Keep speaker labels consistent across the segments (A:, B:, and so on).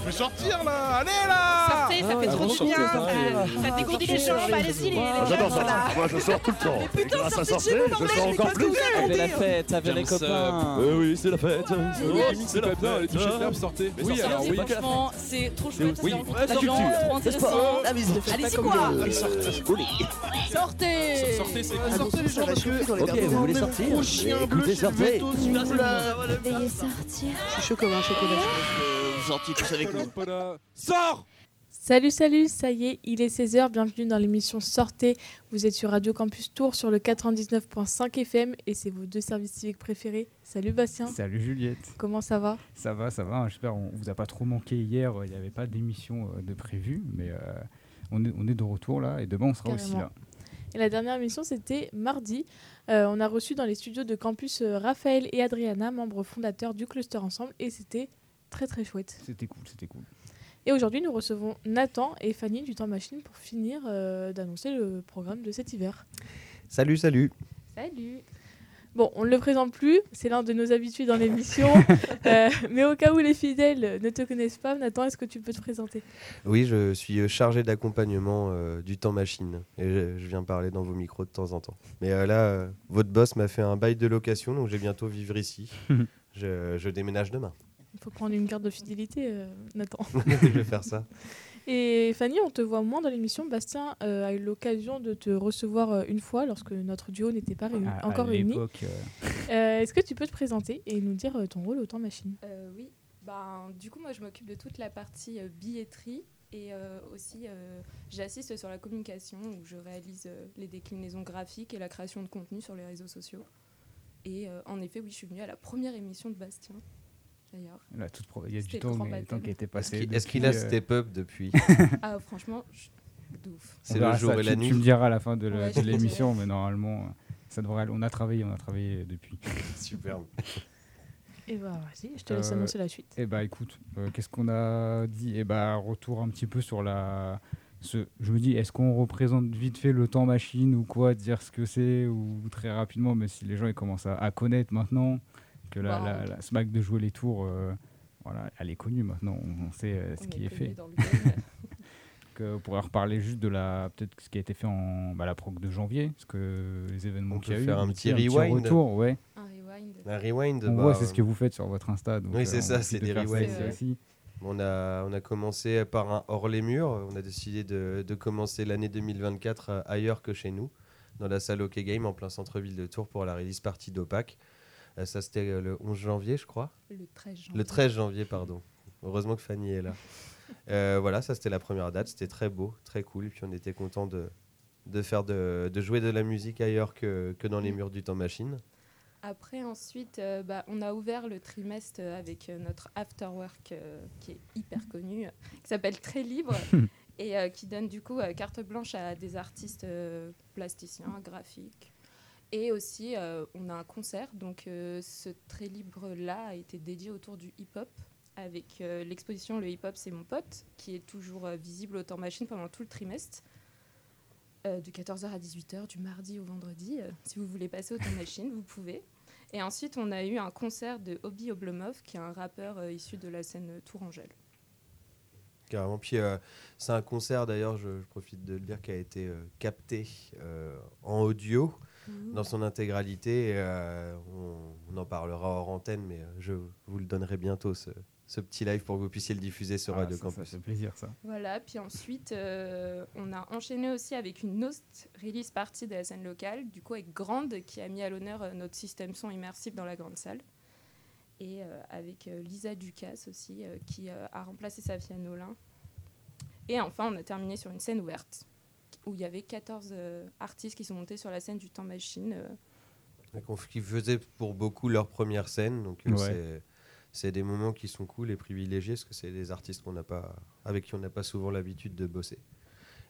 A: Je vais sortir là. Allez là
B: Sortez, ça fait trop du bien. Ça, ça dégourdit les jambes, allez-y. les-
A: J'adore ça Moi je sors tout le temps. Et grâce à sortir, je sors encore plus.
C: Ça fait la fête, ça fait les copains.
A: Euh, Oui, c'est la fête
D: C'est la bien, les toucher de l'herbe, sortez. Oui, alors oui.
B: Franchement, c'est trop chouette, gens, trop intéressant. Allez-y quoi
A: Sortez.
B: Sortez.
D: Sortez, c'est
A: Sortez les gens parce que
C: Ok, vous voulez sortir Écoutez,
A: je suis
C: sortez.
E: Veuillez sortir.
F: Je suis chaud comme un chocolat.
A: Gentil tous avec nous.
D: Sors
G: Salut, salut, ça y est, il est 16h, bienvenue dans l'émission Sortez. Vous êtes sur Radio Campus Tour sur le 99.5 FM et c'est vos deux services civiques préférés. Salut Bastien,
H: Salut Juliette,
G: comment ça va?
H: Ça va, ça va. J'espère on vous a pas trop manqué hier. Il n'y avait pas d'émission euh, de prévu, mais euh, on, est, on est de retour là et demain on sera aussi là.
G: Et la dernière émission c'était mardi. Euh, on a reçu dans les studios de campus euh, Raphaël et Adriana, membres fondateurs du Cluster Ensemble et c'était très très chouette.
H: C'était cool, c'était cool.
G: Et aujourd'hui nous recevons Nathan et Fanny du Temps Machine pour finir euh, d'annoncer le programme de cet hiver.
I: Salut, salut.
G: Salut Bon, on ne le présente plus, c'est l'un de nos habitués dans l'émission. Euh, mais au cas où les fidèles ne te connaissent pas, Nathan, est-ce que tu peux te présenter?
I: Oui, je suis euh, chargé d'accompagnement euh, du temps machine et je, je viens parler dans vos micros de temps en temps. Mais euh, là, euh, votre boss m'a fait un bail de location, donc je vais bientôt vivre ici. je, je déménage demain.
G: Il faut prendre une carte de fidélité, euh, Nathan.
I: je vais faire ça.
G: Et Fanny, on te voit moins dans l'émission. Bastien euh, a eu l'occasion de te recevoir euh, une fois lorsque notre duo n'était pas réuni-
H: À- à
G: encore réuni.
H: euh,
G: Euh, est-ce que tu peux te présenter et nous dire euh, ton rôle au temps machine?
J: Euh, oui, ben, du coup, moi, je m'occupe de toute la partie euh, billetterie et euh, aussi euh, j'assiste sur la communication où je réalise euh, les déclinaisons graphiques et la création de contenu sur les réseaux sociaux. Et euh, en effet, oui, je suis venue à la première émission de Bastien, d'ailleurs.
H: là, toute pro- il y a du temps, mais, qui a été passé.
I: est-ce qu'il a
H: euh,
I: step up depuis
J: Ah, franchement, je-
I: C'est le jour
H: ça.
I: et la
H: tu,
I: nuit
H: Tu me diras à la fin de
J: Ouais,
H: l'émission, mais normalement, ça devrait aller. On a travaillé, on a travaillé depuis.
I: Superbe.
G: Et bah vas-y, je te laisse
H: Euh,
G: annoncer la suite.
H: Eh bah écoute, euh, qu'est-ce qu'on a dit? Eh bah retour un petit peu sur la. Ce, je me dis, est-ce qu'on représente vite fait le temps machine ou quoi, dire ce que c'est ou très rapidement, mais si les gens ils commencent à, à connaître maintenant que la, la, la smack de jouer les tours, euh, voilà, elle est connue maintenant, on, on sait euh, ce
J: On
H: qui est fait.
J: dans le
H: on pourrait reparler juste de la peut-être ce qui a été fait en bah, la proc de janvier, parce que les événements qu'il y a
I: peut
H: eu,
I: faire un petit
H: sais,
I: rewind.
H: retour, ouais.
J: Un rewind.
I: Un rewind.
H: On
I: bah,
H: voit, c'est ce
I: euh,
H: que vous faites sur votre Insta. donc,
I: Oui,
H: euh,
I: c'est ça, c'est des rewinds,
H: aussi.
I: On a, on a commencé par un hors les murs. On a décidé de, de commencer l'année 2024 euh, ailleurs que chez nous, dans la salle OK Game en plein centre-ville de Tours pour la release partie d'Opac. Euh, ça, c'était euh, le 11 janvier, je crois.
J: Le 13 janvier.
I: Le 13 janvier, pardon. Heureusement que Fanny est là. Euh, voilà, ça, c'était la première date. C'était très beau, très cool. Et puis, on était content de, de, faire de, de jouer de la musique ailleurs que, que dans les murs du temps machine.
J: Après, ensuite, euh, bah, on a ouvert le trimestre avec euh, notre afterwork euh, qui est hyper connu, euh, qui s'appelle Très Libre et euh, qui donne du coup euh, carte blanche à des artistes euh, plasticiens, graphiques. Et aussi, euh, on a un concert. Donc, euh, ce Très Libre-là a été dédié autour du hip-hop avec euh, l'exposition Le hip-hop, c'est mon pote, qui est toujours visible au temps machine pendant tout le trimestre. de 14h à 18h, du mardi au vendredi. Si vous voulez passer au temps machine, vous pouvez. Et ensuite, on a eu un concert de Obi Oblomov, qui est un rappeur issu de la scène Tourangelle.
I: Carrément. Puis, c'est un concert, d'ailleurs, je, profite de le dire, qui a été capté en audio dans son intégralité. euh, on, on en parlera hors antenne, mais euh, je vous le donnerai bientôt, ce, ce petit live, pour que vous puissiez le diffuser sur
H: Ah,
I: Radio
H: ça, ça
I: Campus.
H: fait plaisir ça.
J: Voilà, puis ensuite, euh, on a enchaîné aussi avec une autre release party de la scène locale, du coup avec Grande, qui a mis à l'honneur notre système son immersif dans la grande salle. Et euh, avec euh, Lisa Ducasse aussi, euh, qui euh, a remplacé Safia Nolin. Et enfin, on a terminé sur une scène ouverte, où il y avait 14 euh, artistes qui sont montés sur la scène du temps machine. euh,
I: Qui faisaient pour beaucoup leur première scène. Donc, euh,
H: Ouais.
I: c'est- des moments qui sont cool et privilégiés, parce que c'est des artistes qu'on n'a pas, avec qui on n'a pas souvent l'habitude de bosser.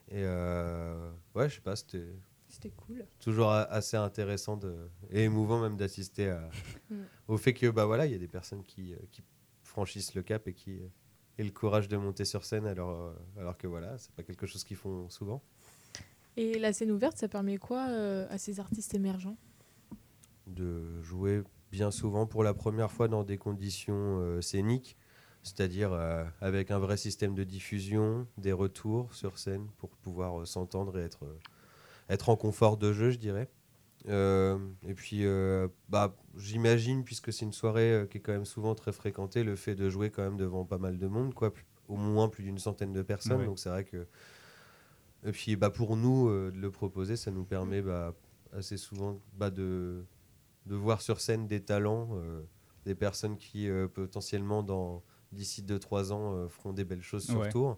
I: Et euh, ouais, je sais pas, c'était
J: C'était cool.
I: toujours assez intéressant de, et émouvant même d'assister
J: Mm.
I: au fait que bah voilà il y a des personnes qui, qui franchissent le cap et qui aient le courage de monter sur scène alors alors que voilà c'est pas quelque chose qu'ils font souvent
G: Et la scène ouverte, ça permet quoi euh, à ces artistes émergents?
I: De jouer bien souvent pour la première fois dans des conditions euh, scéniques c'est-à-dire euh, avec un vrai système de diffusion, des retours sur scène pour pouvoir euh, s'entendre et être, euh, être en confort de jeu, je dirais. Euh, et puis, euh, bah, j'imagine, puisque c'est une soirée euh, qui est quand même souvent très fréquentée, le fait de jouer quand même devant pas mal de monde, quoi, plus- au moins plus d'une centaine de personnes.
H: Ouais.
I: Donc c'est vrai que. Et puis bah, pour nous, euh, de le proposer, ça nous permet bah, assez souvent bah, de, de voir sur scène des talents, euh, des personnes qui euh, potentiellement dans d'ici 2-3 ans euh, feront des belles choses sur
H: Ouais.
I: tour.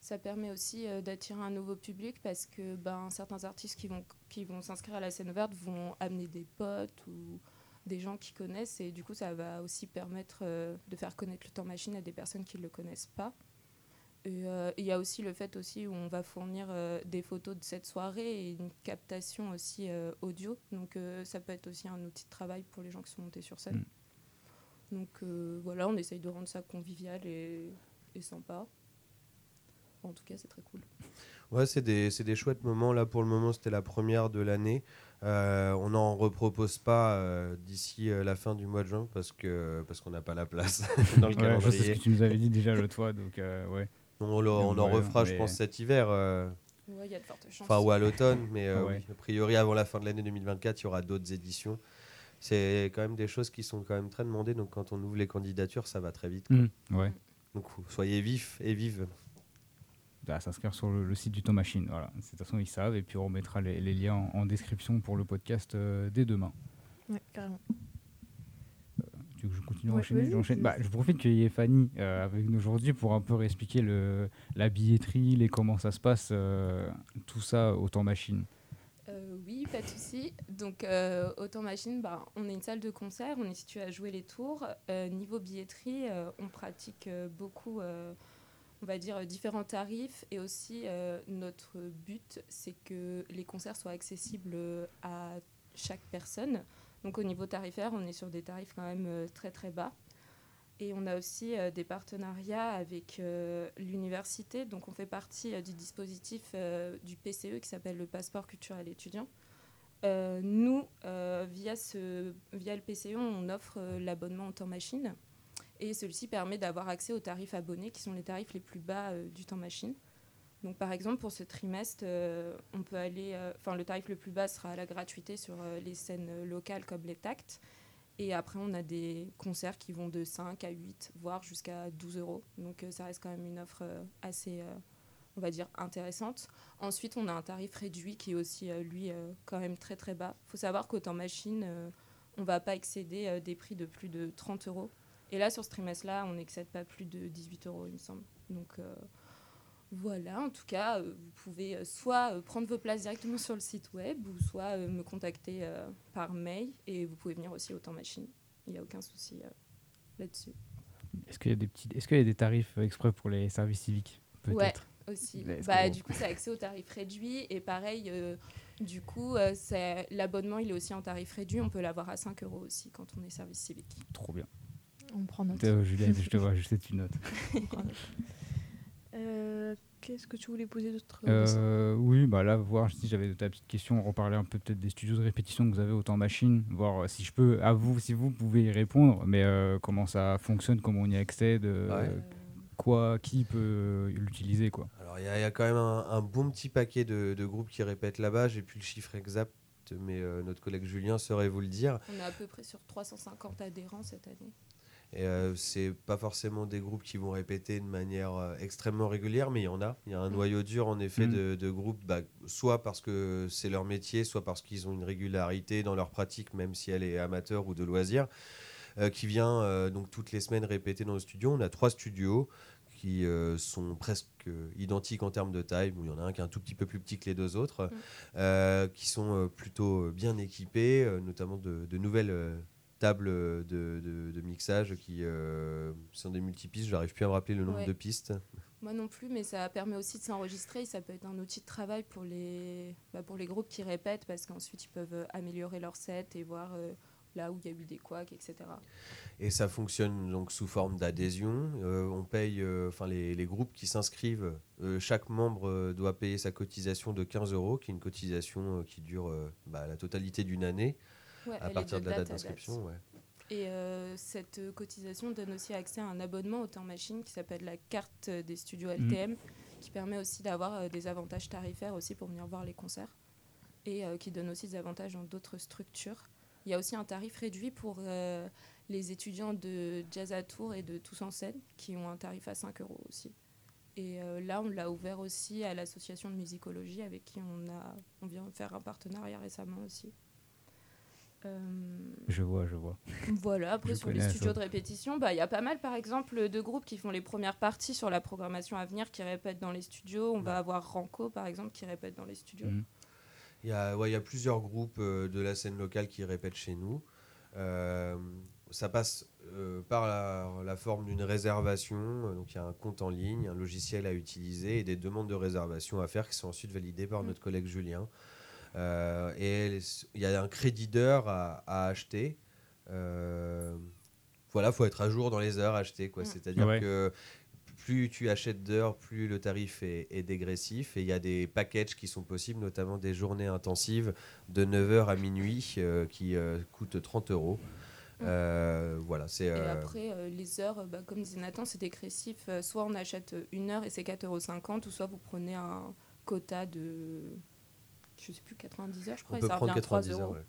J: Ça permet aussi euh, d'attirer un nouveau public parce que ben, certains artistes qui vont, qui vont s'inscrire à la scène ouverte vont amener des potes ou des gens qui connaissent et du coup ça va aussi permettre euh, de faire connaître le temps machine à des personnes qui ne le connaissent pas. Et euh, il y a aussi le fait aussi où on va fournir euh, des photos de cette soirée et une captation aussi euh, audio. Donc euh, ça peut être aussi un outil de travail pour les gens qui sont montés sur scène. Donc euh, voilà, on essaye de rendre ça convivial et, et sympa. En tout cas, c'est très cool.
I: Ouais, c'est des, c'est des chouettes moments. Là, pour le moment, c'était la première de l'année. Euh, on n'en repropose pas euh, d'ici euh, la fin du mois de juin parce que parce qu'on n'a pas la place dans le
H: Ouais, c'est ce
I: calendrier.
H: que tu nous avais dit déjà l'autre fois, donc euh, ouais.
I: On, en refera, je pense, cet hiver. euh,
J: Ouais, il y a de fortes chances.
I: Enfin, ou à l'automne, mais euh,
H: Ouais.
I: oui, a priori, avant la fin de l'année 2024, il y aura d'autres éditions. C'est quand même des choses qui sont quand même très demandées, donc quand on ouvre les candidatures, ça va très vite.
H: Mm, ouais.
I: Donc soyez vifs et vives.
H: Bah, s'inscrire sur le, le site du Temps Machine. Voilà. De toute façon, ils savent. Et puis, on remettra les, les liens en, en description pour le podcast euh, dès demain.
G: Ouais, carrément.
H: Tu veux que je continue à
G: Ouais,
H: enchaîner
G: vas-y,
H: J'enchaîne.
G: vas-y.
H: Bah, Je profite qu'il y ait Fanny euh, avec nous aujourd'hui pour un peu réexpliquer le, la billetterie, les, comment ça se passe, euh, tout ça au Temps Machine.
J: Euh, oui, pas de souci. Donc, euh, Autant Machine, bah, on est une salle de concert, on est situé à jouer les tours. Euh, niveau billetterie, euh, on pratique euh, beaucoup, euh, on va dire, différents tarifs. Et aussi, euh, notre but, c'est que les concerts soient accessibles à chaque personne. Donc, au niveau tarifaire, on est sur des tarifs quand même euh, très, très bas. Et on a aussi euh, des partenariats avec euh, l'université. Donc, on fait partie du dispositif du PCE qui s'appelle le passeport culturel étudiant. Nous, via, ce, via le PCE, on offre l'abonnement en temps machine. Et celui-ci permet d'avoir accès aux tarifs abonnés, qui sont les tarifs les plus bas du temps machine. Donc, par exemple, pour ce trimestre, euh, on peut aller. euh, le tarif le plus bas sera la gratuité sur euh, les scènes locales comme les tacts. Et après, on a des concerts qui vont de 5 à 8, voire jusqu'à 12 euros. Donc, ça reste quand même une offre assez, on va dire, intéressante. Ensuite, on a un tarif réduit qui est aussi, lui, quand même très très bas. Il faut savoir qu'au temps machine, on ne va pas excéder des prix de plus de 30 euros. Et là, sur ce trimestre-là, on n'excède pas plus de 18 euros, il me semble. Donc voilà, en tout cas, euh, vous pouvez euh, soit euh, prendre vos places directement sur le site web, ou soit euh, me contacter euh, par mail. Et vous pouvez venir aussi au temps machine. Il n'y a aucun souci euh, là-dessus.
H: Est-ce qu'il y, a des petits- est-ce qu'il y a des tarifs exprès pour les services civiques
J: Ouais,
H: Peut-être.
J: aussi.
H: Mais est-ce
J: Bah, du coup, c'est accès au tarif réduit. Et pareil, euh, du coup, euh, c'est- l'abonnement, il est aussi en tarif réduit. On peut l'avoir à 5 euros aussi quand on est service civique.
H: Trop bien.
G: On prend note.
H: Euh, Juliette, je te vois, je sais que tu notes.
G: Euh, Qu'est-ce que tu voulais poser d'autre
H: Euh, oui, bah là, voir si j'avais de ta petite question, reparler un peu peut-être des studios de répétition que vous avez au temps machine, voir euh, si je peux, à vous, si vous pouvez y répondre, mais euh, comment ça fonctionne, comment on y accède, euh,
I: Ouais.
J: Euh,
H: quoi, qui peut l'utiliser, quoi.
I: Alors il y, a- il y a quand même un, un bon petit paquet de, de groupes qui répètent là-bas. J'ai plus le chiffre exact, mais euh, notre collègue Julien saurait vous le dire.
J: on est à peu près sur 350 adhérents cette année.
I: Et euh, c'est pas forcément des groupes qui vont répéter de manière euh, extrêmement régulière, mais il y en a. Il y a un noyau dur en effet
H: Mm.
I: de, de groupes, bah, soit parce que c'est leur métier, soit parce qu'ils ont une régularité dans leur pratique, même si elle est amateur ou de loisir, euh, qui vient euh, donc toutes les semaines répéter dans le studio. On a trois studios qui sont presque identiques en termes de taille. Bon, il y en a un qui est un tout petit peu plus petit que les deux autres, euh, qui sont plutôt bien équipés, notamment de, de nouvelles tables de, de- de mixage qui euh, sont des multipistes. J'arrive plus à me rappeler le nombre
J: Ouais.
I: de pistes.
J: Moi non plus, mais ça permet aussi de s'enregistrer. Ça peut être un outil de travail pour les, bah, pour les groupes qui répètent parce qu'ensuite ils peuvent euh, améliorer leur set et voir euh, là où il y a eu des couacs, etc.
I: Et ça fonctionne donc sous forme d'adhésion. Euh, on paye, euh, enfin les, les groupes qui s'inscrivent, chaque membre doit payer sa cotisation de 15 euros, qui est une cotisation qui dure bah, la totalité d'une année
J: Ouais,
I: à partir de la
J: date
I: d'inscription. ouais.
J: Et euh, cette euh, cotisation donne aussi accès à un abonnement au temps machine qui s'appelle la carte des studios. LTM, qui permet aussi d'avoir euh, des avantages tarifaires aussi pour venir voir les concerts et euh, qui donne aussi des avantages dans d'autres structures. Il y a aussi un tarif réduit pour euh, les étudiants de Jazz à Tours et de Tous en scène qui ont un tarif à 5 euros aussi. Et euh, là, on l'a ouvert aussi à l'association de musicologie avec qui on, a, on vient de faire un partenariat récemment aussi. Euh,
H: Je vois, je vois.
J: voilà, après
H: Je
J: sur les studios de répétition, bah, il y a pas mal par exemple de groupes qui font les premières parties sur la programmation à venir qui répètent dans les studios. On va avoir Ranco par exemple qui répète dans les studios.
H: Mhm.
I: Il y a, ouais, y a plusieurs groupes euh, de la scène locale qui répètent chez nous. Euh, ça passe euh, par la, la forme d'une réservation. Donc il y a un compte en ligne, un logiciel à utiliser et des demandes de réservation à faire qui sont ensuite validées par
J: Mm.
I: notre collègue Julien. Euh, et il y a un crédit d'heure à, à acheter. Euh, voilà, faut être à jour dans les heures achetées. quoi.
J: Mm.
I: C'est-à-dire
H: Ouais.
I: que plus tu achètes d'heures, plus le tarif est, est dégressif. Et il y a des packages qui sont possibles, notamment des journées intensives de 9h à minuit euh, qui euh, coûtent 30 euros. Euh, voilà, c'est.
J: Et
I: euh,
J: après, euh, les heures, bah, comme disait Nathan, c'est dégressif. Soit on achète une heure et c'est 4,50 euros, ou soit vous prenez un quota de, je sais plus, 90 heures, je crois,
I: on
J: et
I: peut
J: ça revient à 3
I: 90 heures.
J: euros.
I: ouais.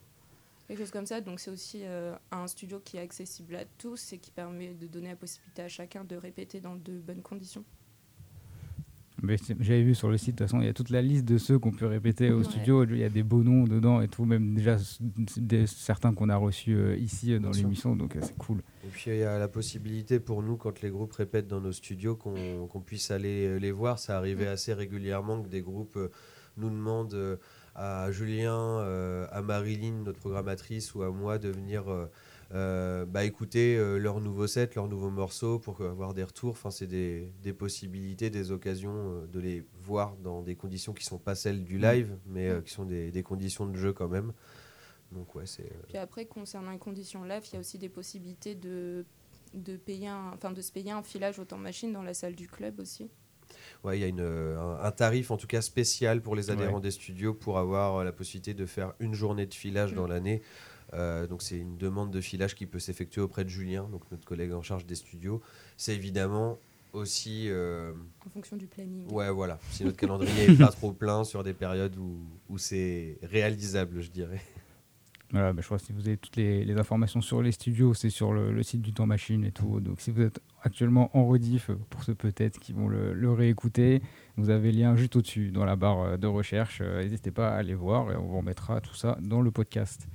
J: Quelque chose comme ça. Donc c'est aussi euh, un studio qui est accessible à tous et qui permet de donner la possibilité à chacun de répéter dans de bonnes conditions.
H: J'avais vu sur le site, de toute façon, il y a toute la liste de ceux qu'on peut répéter au
J: Ouais.
H: studio. Il y a des beaux noms dedans et tout, même déjà des, certains qu'on a reçus euh, ici euh, dans l'émission, donc euh, c'est cool.
I: Et puis il y a la possibilité pour nous, quand les groupes répètent dans nos studios, qu'on puisse aller les voir. Ça arrivait
J: Mm.
I: assez régulièrement que des groupes euh, nous demandent euh, à Julien, euh, à Marilyn, notre programmatrice, ou à moi de venir euh, euh, bah, écouter euh, leurs nouveaux sets, leurs nouveaux morceaux pour avoir des retours. Enfin, c'est des, des possibilités, des occasions euh, de les voir dans des conditions qui sont pas celles du
H: Mm.
I: live, mais euh, qui sont des, des conditions de jeu quand même. Donc ouais, c'est. euh,
J: Puis après, concernant les conditions live, il y a aussi des possibilités de, de, payer un, enfin, de se payer un filage au temps machine dans la salle du club aussi.
I: Ouais, il y a une, euh, un, un tarif en tout cas spécial pour les adhérents
H: Ouais.
I: des studios pour avoir euh, la possibilité de faire une journée de filage
J: Mm.
I: dans l'année. Euh, donc c'est une demande de filage qui peut s'effectuer auprès de Julien, donc notre collègue en charge des studios. C'est évidemment aussi, euh,
J: En fonction du planning.
I: ouais voilà, si notre calendrier est pas trop plein sur des périodes où, où c'est réalisable, je dirais.
H: Voilà, bah, je crois que si vous avez toutes les, informations sur les studios, c'est sur le, site du Temps Machine et tout. Donc si vous êtes actuellement en rediff, pour ceux peut-être qui vont le, le réécouter, vous avez le lien juste au-dessus dans la barre de recherche. Euh, N'hésitez pas à aller voir et on vous remettra tout ça dans le podcast.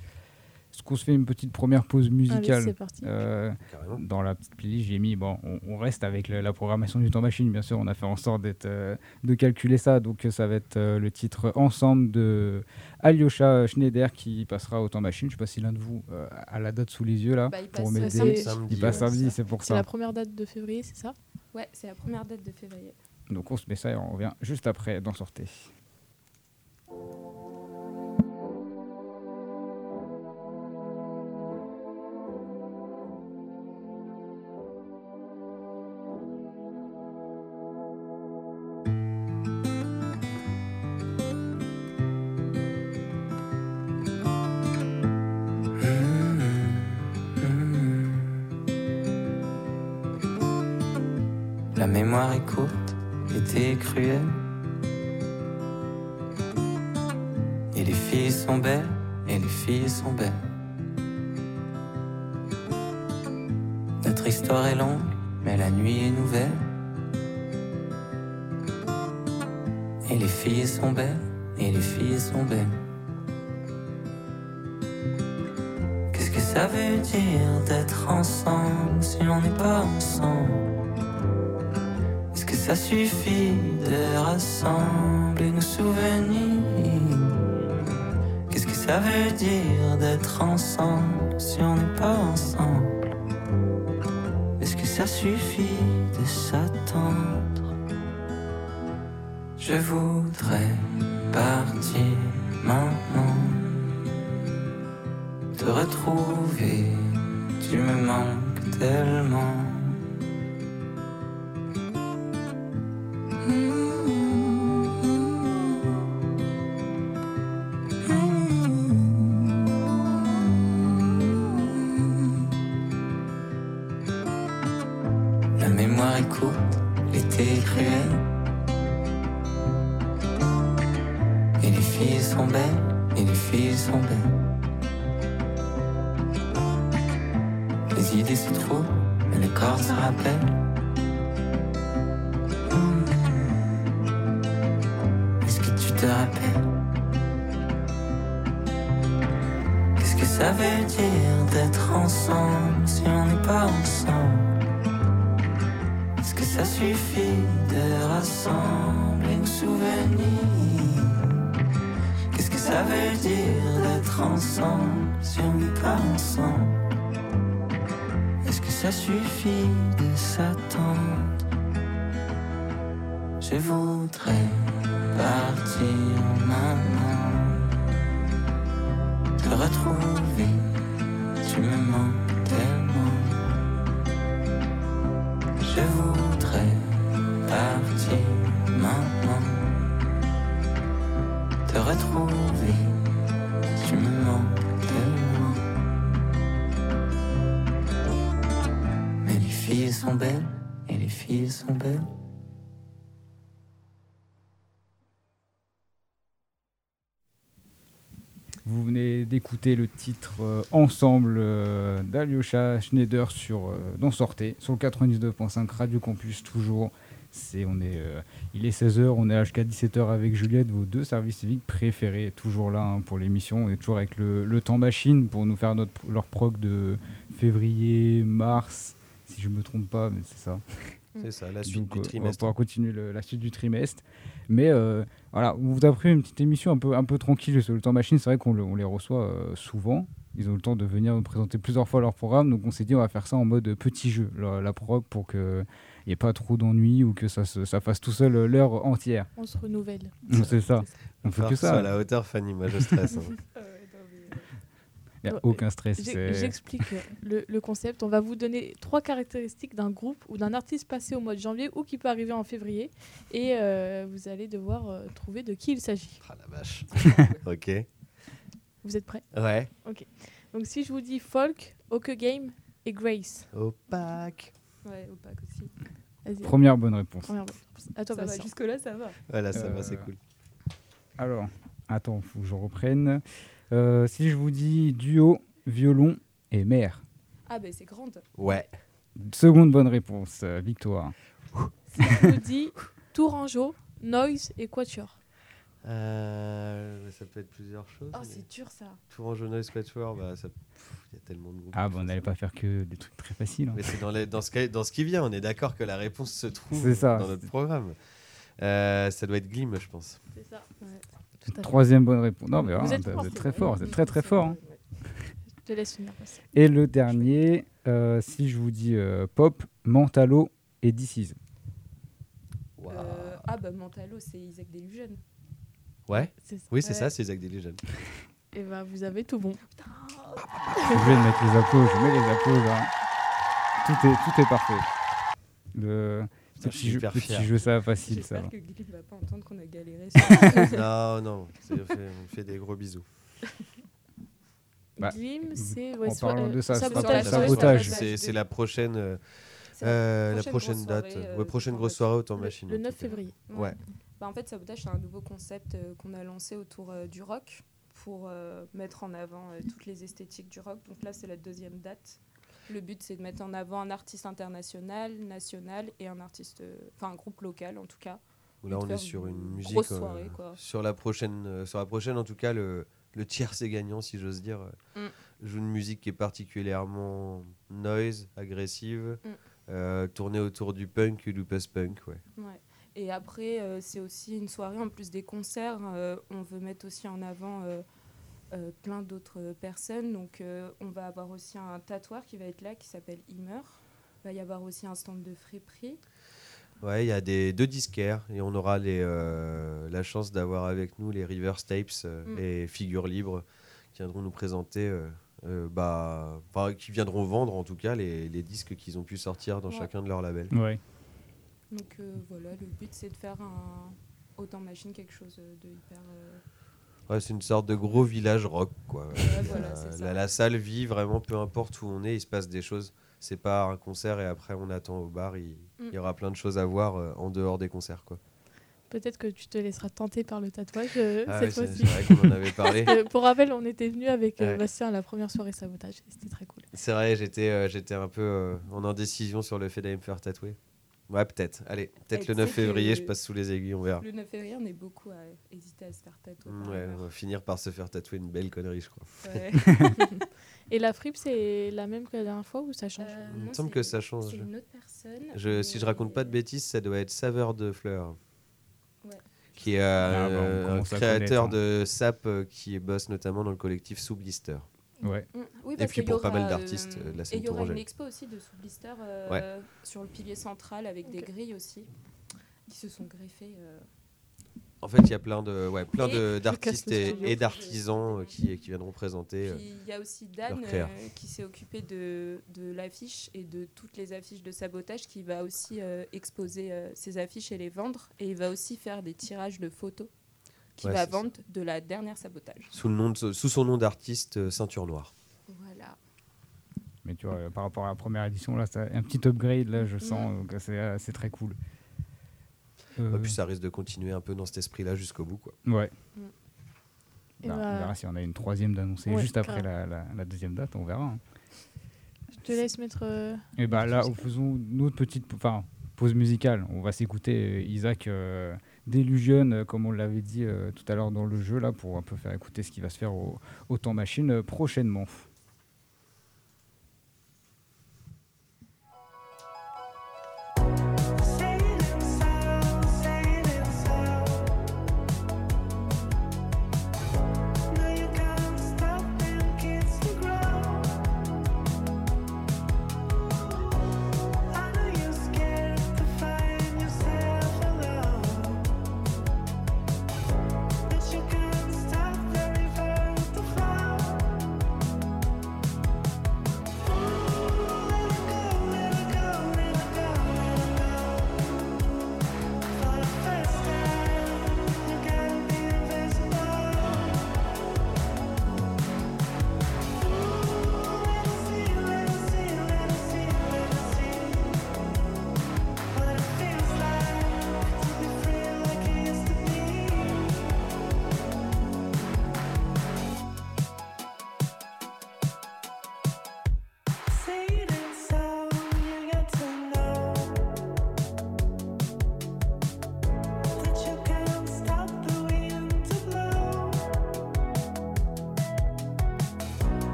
H: Qu'on se fait une petite première pause
G: Allez,
H: musicale
G: c'est parti.
H: Euh, dans la petite playlist, j'ai mis, bon, on, on reste avec le- la programmation du temps machine, bien sûr, on a fait en sorte d'être, euh, de calculer ça, donc euh, ça va être euh, le titre Ensemble de Alyosha Schneider qui passera au temps machine. Je sais pas si l'un de vous euh, a la date sous les yeux là,
J: Bah, il
H: pour
J: passe
H: m'aider.
J: samedi.
I: Samedi,
H: Il passe
I: ouais.
H: samedi, c'est pour
G: C'est
H: ça.
G: la première date de février, c'est ça?
J: Ouais, c'est la première date de février.
H: Donc on se met ça et on revient juste après d'en sortir.
E: Ça suffit de s'attendre. Je voudrais partir maintenant. Te retrouver, tu me manques tellement
H: venez d'écouter le titre euh, Ensemble euh, d'Alyosha Schneider sur euh, Dans Sortez, sur le 99.5 Radio Campus, toujours. On est, euh, il est 16h, on est jusqu'à 17h avec Juliette, vos deux services civiques préférés, toujours là hein, pour l'émission. On est toujours avec le, temps machine pour nous faire notre, leur prog de février, mars, si je me trompe pas, mais c'est ça.
I: C'est ça, la suite
H: Donc,
I: du
H: euh, On va
I: trimestre.
H: pouvoir continuer le- la suite du trimestre. Mais euh, voilà, on vous a pris une petite émission un peu, un peu tranquille sur le temps machine. C'est vrai qu'on le- on les reçoit euh, souvent. Ils ont le temps de venir nous présenter plusieurs fois leur programme. Donc on s'est dit, on va faire ça en mode petit jeu, la, la prog, pour qu'il n'y ait pas trop d'ennuis ou que ça, se- ça fasse tout seul l'heure entière.
G: On se renouvelle.
H: C'est ça. On fait que
I: ça
H: ça.
I: à la hauteur, Fanny, moi je stresse. hein.
H: Il n'y a aucun stress.
G: J'ai-
H: c'est-
G: J'explique le, le concept. On va vous donner trois caractéristiques d'un groupe ou d'un artiste passé au mois de janvier ou qui peut arriver en février. Et euh, vous allez devoir euh, trouver de qui il s'agit.
I: Ah la vache. ok.
G: Vous êtes prêts?
I: Ouais.
G: Donc si je vous dis Folk, Oke Game et Grace.
I: Opaque.
J: Ouais, opaque aussi.
G: Vas-y,
H: Première bonne réponse.
G: première réponse.
J: Ça va,
G: Bastien.
J: jusque-là, ça va.
I: Voilà, ça va,
H: Euh,
I: c'est cool.
H: Alors, attends, faut que je reprenne. Euh, si je vous dis duo, violon et mère.
J: Ah, ben c'est grande.
I: Ouais.
H: Seconde bonne réponse, euh, victoire.
G: Si je vous dis Tourangeau, Noise et Quatuor.
I: Euh, ça peut être plusieurs choses.
J: Oh,
I: mais
J: c'est dur ça.
I: Tourangeau Noise Quatuor, bah, ça... pff, il y a tellement de groupes.
H: Ah, bon, on n'allait pas faire que des trucs très faciles. hein.
I: Mais c'est dans, les- dans, ce, qui- dans ce qui vient, on est d'accord que la réponse se trouve
H: C'est ça.
I: dans notre programme. Euh, ça doit être Glim, je pense.
G: C'est ça.
J: Ouais.
G: Tout à fait.
H: Troisième bonne réponse. Non, mais
G: Vous êtes
H: vous
G: fort,
H: êtes
G: c'est
H: très
G: vrai.
H: fort, c'est très très fort. hein.
G: Je te laisse finir.
H: Et le dernier, euh, si je vous dis euh, pop, Mentalo et DC's.
J: Euh, ah, bah Mentalo, c'est Isaac Delusion.
I: Ouais,
G: C'est ça.
I: oui, c'est
J: Ouais.
I: ça, c'est Isaac Delusion.
G: Et bah, vous avez tout bon.
H: Je vais mettre les applaudissements, je mets les applaudissements. Tout est, tout est parfait. Le
I: Je suis
H: petit, jeu, ça facile, ça
J: J'espère
H: va.
J: que Glee ne va pas entendre qu'on a galéré sur
I: non, non, on fait, on fait des gros bisous.
H: Bah,
G: Glim, c'est.
H: en
G: ouais, soit-
H: parlant de ça, c'est
G: sabotage.
H: sabotage.
I: C'est c'est la prochaine, euh,
J: C'est
I: euh, la
J: prochaine
I: prochaine date,
J: soirée, euh,
I: ouais, prochaine
J: du
I: grosse soirée au temps
G: Le,
I: machine.
G: le
I: en
G: 9
I: tout cas.
G: février.
I: Ouais.
J: Bah, en fait, Sabotage, c'est un nouveau concept euh, qu'on a lancé autour euh, du rock pour euh, mettre en avant euh, toutes les esthétiques du rock. Donc là, c'est la deuxième date. Le but, c'est de mettre en avant un artiste international, national et un artiste, euh, enfin un groupe local en tout cas.
I: Là, on est sur une musique. euh,
J: soirée, quoi.
I: sur la prochaine, euh, sur la prochaine, en tout cas, le, le tiers c'est gagnant, si j'ose dire.
J: Mm.
I: Joue une musique qui est particulièrement noise, agressive,
J: Mm.
I: euh, tournée autour du punk ou du post-punk, ouais.
J: Ouais. Et après, euh, c'est aussi une soirée, en plus des concerts, euh, on veut mettre aussi en avant euh, plein d'autres personnes. Donc, euh, on va avoir aussi un tatoueur qui va être là, qui s'appelle Immer. Il va y avoir aussi un stand de friperie.
I: Ouais, il y a des deux disquaires et on aura les, euh, la chance d'avoir avec nous les River Tapes euh,
J: Mm.
I: et Figures Libres qui viendront nous présenter, euh, euh, bah, enfin, qui viendront vendre en tout cas les, les disques qu'ils ont pu sortir dans
J: Ouais.
I: chacun de leurs labels.
H: Ouais.
J: Donc, euh, voilà, le but, c'est de faire un autant machine quelque chose de hyper.
I: Ouais, c'est une sorte de gros village rock, quoi.
J: voilà,
I: Euh, la, la salle vit vraiment, peu importe où on est, il se passe des choses. c'est pas un concert et après on attend au bar. Il,
G: Mm.
I: il y aura plein de choses à voir euh, en dehors des concerts. Quoi.
G: Peut-être que tu te laisseras tenter par le tatouage euh,
I: Ah
G: cette
I: ouais,
G: fois-ci.
I: c'est vrai qu'on en avait parlé.
G: Parce que, pour rappel, on était venu avec euh,
I: Ouais.
G: Bastien à la première soirée sabotage c'était très cool.
I: C'est vrai, j'étais euh, j'étais un peu en indécision sur le fait d'aller me faire tatouer. Ouais, peut-être. Allez, peut-être le
J: tu
I: 9
J: sais que
I: février, je passe sous les aiguilles, on verra.
J: Le 9 février, on est beaucoup à hésiter à se faire tatouer.
I: Ouais, on va finir par se faire tatouer une belle connerie, je crois.
J: Ouais.
G: Et la fripe, c'est la même que la dernière fois ou ça change?
J: Euh,
I: Il me semble que ça change.
J: C'est une autre personne.
I: Je, si je raconte pas de bêtises, ça doit être Saveur de Fleurs.
J: Ouais.
I: Qui est
K: Ah bah,
I: euh, un créateur
K: connaître, hein.
I: de sap euh, qui bosse notamment dans le collectif Sous Blister.
K: Ouais.
J: Mm. Oui,
I: Et puis pour pas mal d'artistes,
J: euh,
I: de la
J: Et
I: scène
J: il y aura une expo aussi de sous blister
I: Ouais.
J: euh, sur le pilier central avec des grilles aussi qui se sont greffées. euh.
I: En fait, il y a plein de ouais, plein
J: Et
I: d'artistes et, et d'artisans euh, qui, qui viendront présenter.
J: il y a aussi Dan euh, qui s'est occupé de, de l'affiche et de toutes les affiches de sabotage qui va aussi euh, exposer euh, ses affiches et les vendre. Et il va aussi faire des tirages de photos qu'il
I: Ouais,
J: va
I: ça.
J: vendre de la dernière sabotage.
I: sous, le nom de- sous son nom d'artiste euh, Ceinture Noire.
J: Voilà.
K: Mais tu vois, euh, par rapport à la première édition, là, c'est un petit upgrade, là, je sens,
J: Mm.
K: donc c'est euh, c'est très cool. Euh,
I: Et puis ça risque de continuer un peu dans cet esprit-là jusqu'au bout. Quoi.
K: Ouais.
G: Et
K: Bah,
G: bah,
K: On verra si on a une troisième d'annoncer
G: Ouais,
K: juste après la, la- la deuxième date, on verra. hein.
G: je te laisse mettre. euh,
K: Et bah là, faisons une autre petite enfin, pause musicale. On va s'écouter euh, Isaac Delusion, euh, comme on l'avait dit euh, tout à l'heure dans le jeu, là, pour un peu faire écouter ce qui va se faire au, au temps machine euh, prochainement.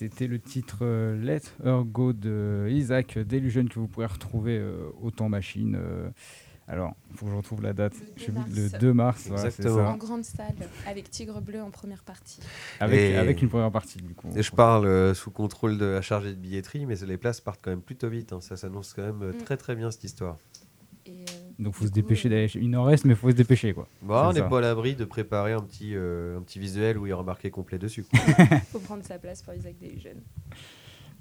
K: C'était le titre euh, Let Her Go de Isaac Delusion que vous pourrez retrouver euh, au temps machine euh,
H: Alors, il faut que je retrouve la date.
J: Le
H: Je sais
J: 2
H: plus, le
J: mars.
H: 2 mars, voilà, c'est
I: Exactement.
J: En grande salle, avec Tigre Bleu en première partie.
H: Avec,
I: Et-
H: avec une première partie, du coup.
I: Et je parle euh, sous contrôle de la chargée de billetterie, mais les places partent quand même plutôt vite. hein. Ça s'annonce quand même euh,
J: Mm.
I: très très bien cette histoire.
H: Donc, faut
J: du
H: se
J: coup,
H: dépêcher d'aller. chez- Il en reste, mais faut se dépêcher, quoi.
I: Bon, on n'est pas à l'abri de préparer un petit, euh, un petit visuel où il y aura marqué complet dessus.
J: faut prendre sa place pour Isaac Delusion.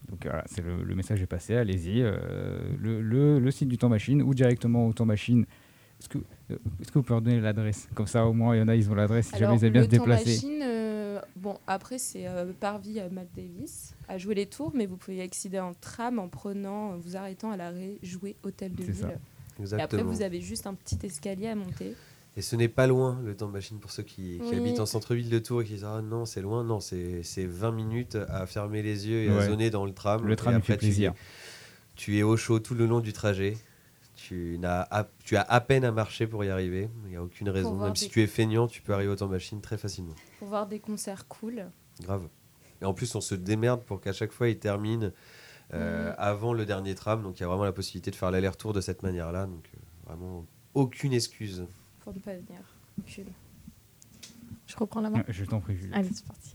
H: Donc voilà, c'est le, le message est passé, allez-y. euh, le, le- le site du Temps Machine ou directement au Temps Machine. Est-ce que, euh, que vous pouvez leur donner l'adresse? Comme ça, au moins, il y en a, ils ont l'adresse si jamais ils aiment bien
J: le
H: se
J: temps
H: déplacer.
J: machine, euh, bon, après, c'est euh, Parvis à Matt Davis à jouer les tours, mais vous pouvez y accéder en tram en prenant, vous arrêtant à l'arrêt jouer Hôtel de Ville.
H: ça.
J: Et après, vous avez juste un petit escalier à monter.
I: Et ce n'est pas loin le temps de machine pour ceux qui, qui
J: Oui.
I: habitent en centre-ville de Tours et qui disent Ah non, c'est loin. Non, c'est c'est 20 minutes à fermer les yeux et à zoner dans le tram.
H: Le tram,
I: après,
H: fait plaisir.
I: Tu, tu es au chaud tout le long du trajet. Tu, n'as à, tu as à peine à marcher pour y arriver. Il n'y a aucune raison. Même si
J: des-
I: tu es feignant, tu peux arriver au temps de machine très facilement.
J: Pour voir des concerts cool.
I: Grave. Et en plus, on se démerde pour qu'à chaque fois, il termine euh, avant le dernier tram. Donc, il y a vraiment la possibilité de faire l'aller-retour de cette manière-là. Donc, euh, vraiment, aucune excuse.
J: pour ne pas venir. Aucune.
G: Je reprends la main.
H: Je t'en prie, Julie.
G: Allez, c'est parti.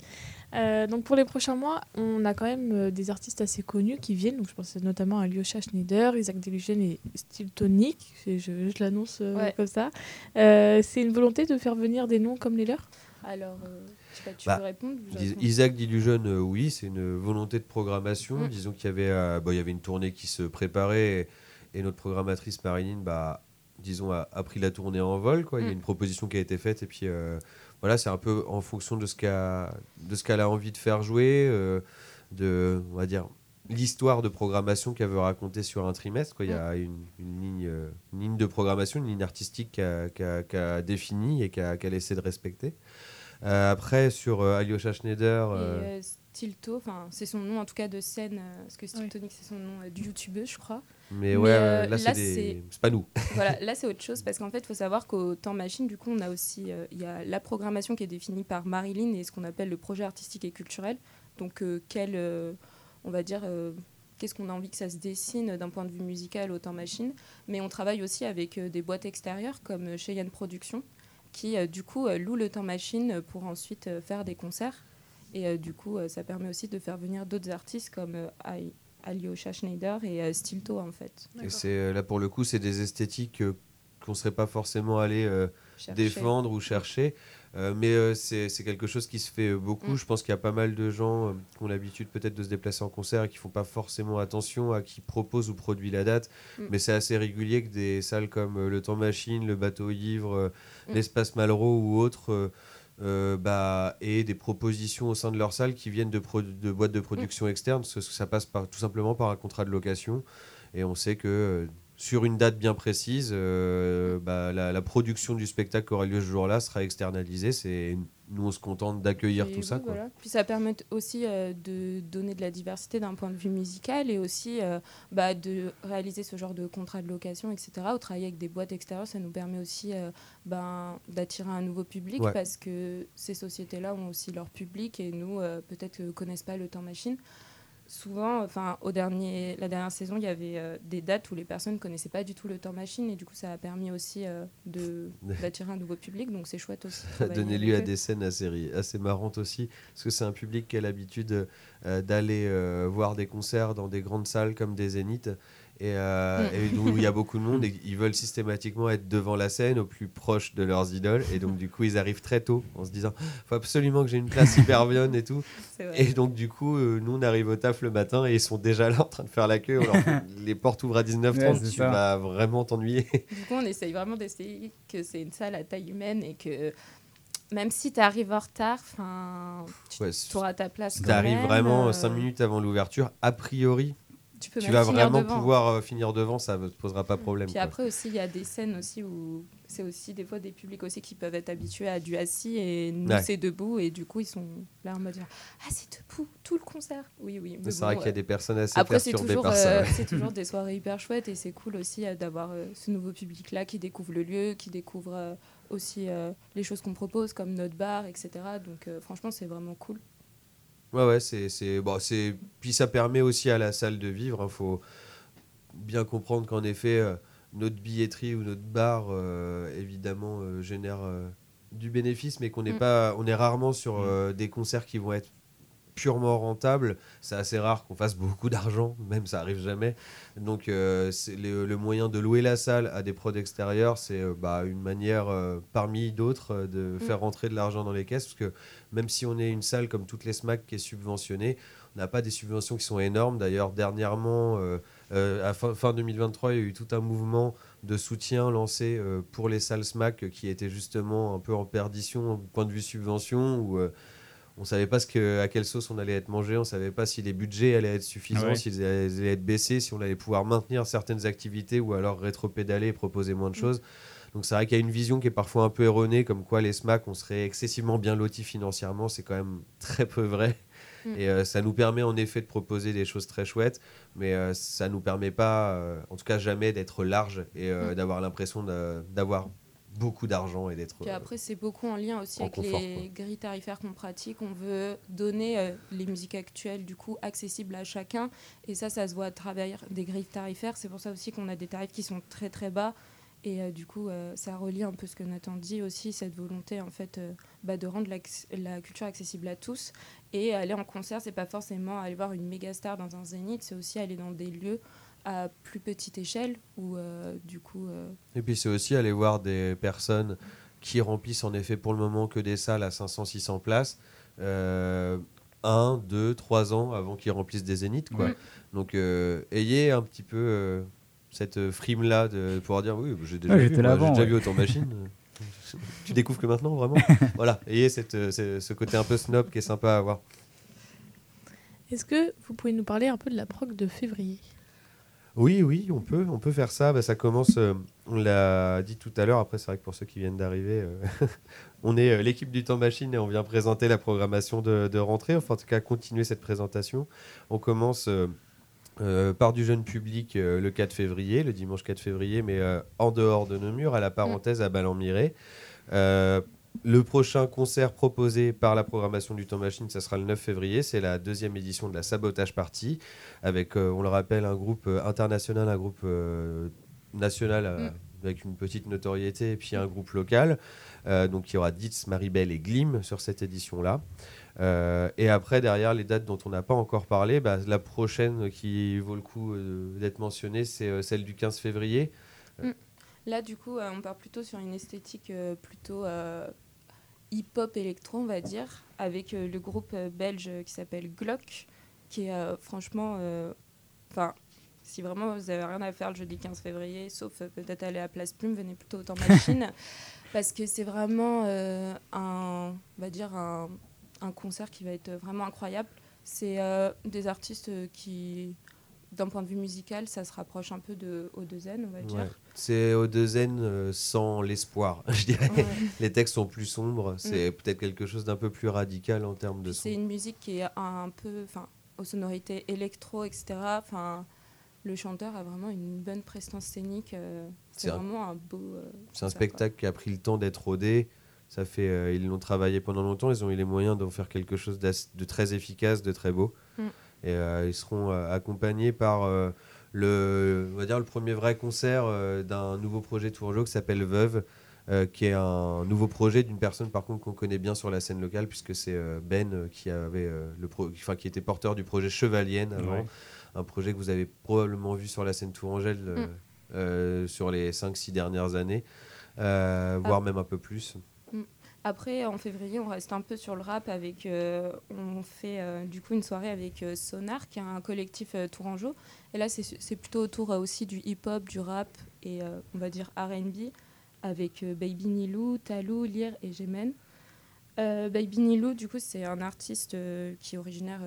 G: Euh, donc pour les prochains mois, on a quand même euh, des artistes assez connus qui viennent. Donc je pense notamment à Lyosha Schneider, Isaac Delusion et Steve Tonic. Je, je- je l'annonce euh,
J: Ouais.
G: comme ça. Euh, c'est une volonté de faire venir des noms comme les leurs?
J: Alors, euh, pas, tu
I: Bah,
J: veux répondre
I: Isaac euh, oui, c'est une volonté de programmation.
J: Mm.
I: Disons qu'il y avait, euh, bon, il y avait une tournée qui se préparait et, et notre programmatrice Marilyn, bah, disons, a, a pris la tournée en vol. Quoi. Il y a
J: Mm.
I: une proposition qui a été faite et puis euh, voilà, c'est un peu en fonction de ce qu'elle a envie de faire jouer, euh, de, on va dire, l'histoire de programmation qu'elle veut raconter sur un trimestre. Quoi. Il y a une, une ligne, une ligne de programmation, une ligne artistique qu'elle qu'a, qu'a définie et qu'elle essaie de respecter. Euh, après, sur euh, Alyosha Schneider,
J: Et
I: euh,
J: Stilto, enfin, c'est son nom en tout cas de scène, euh, parce que. Stiltonic, c'est son nom euh, du youtubeuse, je crois.
I: mais
J: mais,
I: ouais,
J: euh,
I: là, c'est
J: là, c'est-
I: pas nous.
J: voilà, là c'est autre chose parce qu'en fait, il faut savoir qu'au temps machine, du coup, on a aussi euh, il y a la programmation qui est définie par Marilyn et ce qu'on appelle le projet artistique et culturel. Donc, euh, quel, euh, on va dire, euh, qu'est-ce qu'on a envie que ça se dessine d'un point de vue musical au temps machine. Mais on travaille aussi avec euh, des boîtes extérieures comme Cheyenne Productions qui, euh, du coup, euh, louent le temps machine pour ensuite euh, faire des concerts. Et euh, du coup, euh, ça permet aussi de faire venir d'autres artistes comme euh, Alyosha Schneider et euh, Stilto, en fait.
I: Et c'est là pour le coup, c'est des esthétiques euh, qu'on serait pas forcément allé euh, défendre ou chercher. Euh, mais euh, c'est quelque chose qui se fait euh, beaucoup.
J: Mm.
I: Je pense qu'il y a pas mal de gens qui ont l'habitude peut-être de se déplacer en concert et qui font pas forcément attention à qui propose ou produit la date.
J: Mm.
I: Mais c'est assez régulier que des salles comme le Temps Machine, le Bateau Ivre, euh,
J: Mm.
I: l'Espace Malraux ou autres euh, euh, bah, aient des propositions au sein de leur salle qui viennent de, de boîtes de production externes. Parce que ça passe par, tout simplement par un contrat de location. Et on sait que sur une date bien précise, euh, bah, la, la production du spectacle qui aura lieu ce jour-là sera externalisée. C'est nous, on se contente d'accueillir tout
J: oui,
I: ça. Quoi.
J: Puis ça permet aussi euh, de donner de la diversité d'un point de vue musical et aussi euh, bah, de réaliser ce genre de contrat de location, etc. Au travailler avec des boîtes extérieures, ça nous permet aussi ben, d'attirer un nouveau public
I: Ouais.
J: parce que ces sociétés-là ont aussi leur public et nous, peut-être, ne connaissent pas le temps machine. Souvent, enfin, au dernier, la dernière saison, il y avait euh, des dates où les personnes ne connaissaient pas du tout le temps machine et du coup, ça a permis aussi euh, de- d'attirer un nouveau public. Donc, c'est chouette aussi. avec
I: lieu à des scènes assez, assez marrantes aussi, parce que c'est un public qui a l'habitude euh, d'aller voir des concerts dans des grandes salles comme des zéniths, et, euh,
J: Mm.
I: et où il y a beaucoup de monde, et ils veulent systématiquement être devant la scène, au plus proche de leurs idoles, et donc du coup ils arrivent très tôt, en se disant, faut absolument que j'ai une place hyper bonne et tout, et donc du coup, euh, nous on arrive au taf le matin, et ils sont déjà là en train de faire la queue, les portes ouvrent à 19h30,
H: Ouais,
I: tu
H: ça.
I: vas vraiment t'ennuyer.
J: Du coup, on essaye vraiment d'essayer que c'est une salle à taille humaine et que même si tu arrives en retard, enfin, tu
I: Ouais,
J: auras ta place.
I: t'arrives
J: même,
I: vraiment
J: euh,
I: 5 minutes avant l'ouverture, a priori,
J: tu, peux
I: tu
J: même
I: vas vraiment
J: devant.
I: pouvoir euh, finir devant, ça ne te posera pas problème.
J: Puis
I: quoi.
J: après aussi, il y a des scènes aussi où c'est aussi des fois des publics aussi qui peuvent être habitués à du assis et nous
I: Ouais.
J: c'est debout et du coup ils sont là en mode ah c'est debout tout le concert. Oui oui.
I: c'est
J: bon,
I: vrai qu'il y a des personnes assez
J: Après, c'est
I: perturbées
J: toujours,
I: par ça.
J: euh,
I: ouais.
J: c'est toujours des soirées hyper chouettes et c'est cool aussi euh, d'avoir euh, ce nouveau public-là qui découvre le lieu, qui découvre aussi les choses qu'on propose comme notre bar, etc. Donc franchement, c'est vraiment cool.
I: Ouais, ouais, c'est, c'est, bon, c'est, puis ça permet aussi à la salle de vivre. Il faut bien comprendre qu'en effet, euh, notre billetterie ou notre bar, euh, évidemment, euh, génère du bénéfice, mais qu'on n'est
J: Mm.
I: pas, on est rarement sur
C: Mm.
I: des concerts qui vont être purement rentables. C'est assez rare qu'on fasse beaucoup d'argent, même ça arrive jamais. Donc, euh, le, le moyen de louer la salle à des prods extérieurs, c'est euh, bah, une manière euh, parmi d'autres de faire rentrer de l'argent dans les caisses, parce que même si on est une salle comme toutes les SMAC qui est subventionnée, on n'a pas des subventions qui sont énormes. D'ailleurs, dernièrement, à fin, fin 2023, il y a eu tout un mouvement de soutien lancé pour les salles SMAC qui étaient justement un peu en perdition au point de vue subvention, où on ne savait pas ce que, à quelle sauce on allait être mangé, on ne savait pas si les budgets allaient être suffisants,
H: Ah ouais.
I: s'ils allaient, allaient être baissés, si on allait pouvoir maintenir certaines activités ou alors rétro-pédaler et proposer moins de choses. Donc c'est vrai qu'il y a une vision qui est parfois un peu erronée, comme quoi les SMAC, on serait excessivement bien lotis financièrement. C'est quand même très peu vrai.
J: Mm.
I: Et euh, ça nous permet en effet de proposer des choses très chouettes, mais euh, ça nous permet pas, euh, en tout cas jamais, d'être large et euh,
J: Mm.
I: d'avoir l'impression d'avoir beaucoup d'argent et d'être.
J: Puis
I: euh,
J: après, c'est beaucoup en lien aussi
I: en
J: avec
I: confort,
J: les grilles tarifaires qu'on pratique. On veut donner euh, les musiques actuelles, du coup, accessibles à chacun. Et ça, ça se voit à travers des grilles tarifaires. C'est pour ça aussi qu'on a des tarifs qui sont très, très bas. Et euh, du coup, euh, ça relie un peu ce que Nathan dit aussi, cette volonté, en fait, euh, bah, de rendre la culture accessible à tous. Et aller en concert, c'est pas forcément aller voir une méga star dans un zénith, c'est aussi aller dans des lieux à plus petite échelle où, euh, du coup... euh,
I: Et puis c'est aussi aller voir des personnes qui remplissent en effet pour le moment que des salles à 500-600 places. Euh, un, deux, trois ans avant qu'ils remplissent des zéniths. Quoi. Donc euh, ayez un petit peu euh, cette frime-là de pouvoir dire oui, j'ai déjà,
H: Ouais,
I: vu,
H: j'étais
I: moi,
H: là
I: j'ai
H: avant,
I: déjà
H: ouais.
I: vu autant de machines. tu découvres que maintenant, vraiment Voilà, ayez cette, euh, ce, ce côté un peu snob qui est sympa à avoir.
G: Est-ce que vous pouvez nous parler un peu de la prog de février?
I: Oui, oui, on peut, on peut faire ça. Bah, ça commence, euh, on l'a dit tout à l'heure, après c'est vrai que pour ceux qui viennent d'arriver, euh, on est euh, l'équipe du temps machine et on vient présenter la programmation de, de rentrée, enfin en tout cas continuer cette présentation. On commence par du jeune public le 4 février, le dimanche 4 février, mais en dehors de nos murs, à la parenthèse à Ballon-Miré. Le prochain concert proposé par la programmation du Temps Machine, ça sera le 9 février. C'est la deuxième édition de la Sabotage Party, avec, euh, on le rappelle, un groupe euh, international, un groupe euh, national euh,
J: Mm.
I: avec une petite notoriété, et puis un groupe local. Donc il y aura Ditz, Maribel et Glim sur cette édition-là. Euh, et après, derrière les dates dont on n'a pas encore parlé, bah, la prochaine qui vaut le coup euh, d'être mentionnée, c'est euh, celle du 15 février.
J: Là, du coup, on part plutôt sur une esthétique plutôt hip-hop électro, on va dire, avec euh, le groupe euh, belge qui s'appelle Glock, qui est euh, franchement. euh, Enfin, si vraiment vous avez rien à faire le jeudi 15 février, sauf euh, peut-être aller à Place Plume, venez plutôt au temps machine, parce que c'est vraiment euh, un, on va dire un, un concert qui va être vraiment incroyable. C'est euh, des artistes euh, qui, d'un point de vue musical, ça se rapproche un peu de O2N, on va dire.
I: Ouais. C'est O2N euh, sans l'espoir, je dirais.
J: Ouais.
I: Les textes sont plus sombres, c'est peut-être quelque chose d'un peu plus radical en termes de son.
J: C'est une musique qui est un peu, enfin, aux sonorités électro, etc. Enfin, le chanteur a vraiment une bonne prestance scénique. euh,
I: C'est un-
J: vraiment un beau. euh,
I: C'est un spectacle qui a pris le temps d'être rodé. Ça fait, ils l'ont travaillé pendant longtemps. Ils ont eu les moyens d'en faire quelque chose de très efficace, de très beau. Et euh, ils seront euh, accompagnés par euh, le, on va dire le premier vrai concert euh, d'un nouveau projet Tourgeot qui s'appelle Veuve, euh, qui est un nouveau projet d'une personne par contre qu'on connaît bien sur la scène locale puisque c'est euh, Ben qui avait euh, le pro- enfin, qui était porteur du projet Chevalienne avant,
H: Ouais.
I: un projet que vous avez probablement vu sur la scène Tourangelle euh,
J: Mm.
I: euh, sur les 5-6 dernières années, euh, voire même un peu plus.
J: Après, en février, on reste un peu sur le rap avec. euh, on fait euh, du coup une soirée avec euh, Sonar, qui est un collectif euh, tourangeau. Et là, c'est plutôt autour aussi du hip-hop, du rap et on va dire RB, avec Baby Nilou, Talou, Lyr et Jemen. Euh, Baby Nilou, du coup, c'est un artiste qui est originaire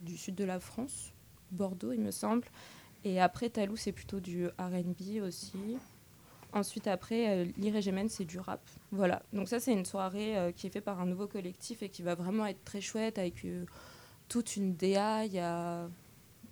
J: du sud de la France, Bordeaux, il me semble. Et après, Talou, c'est plutôt du RB aussi. Ensuite, après, euh, Jemen, c'est du rap. Voilà. Donc, ça, c'est une soirée euh, qui est faite par un nouveau collectif et qui va vraiment être très chouette avec euh, toute une DA. Y a.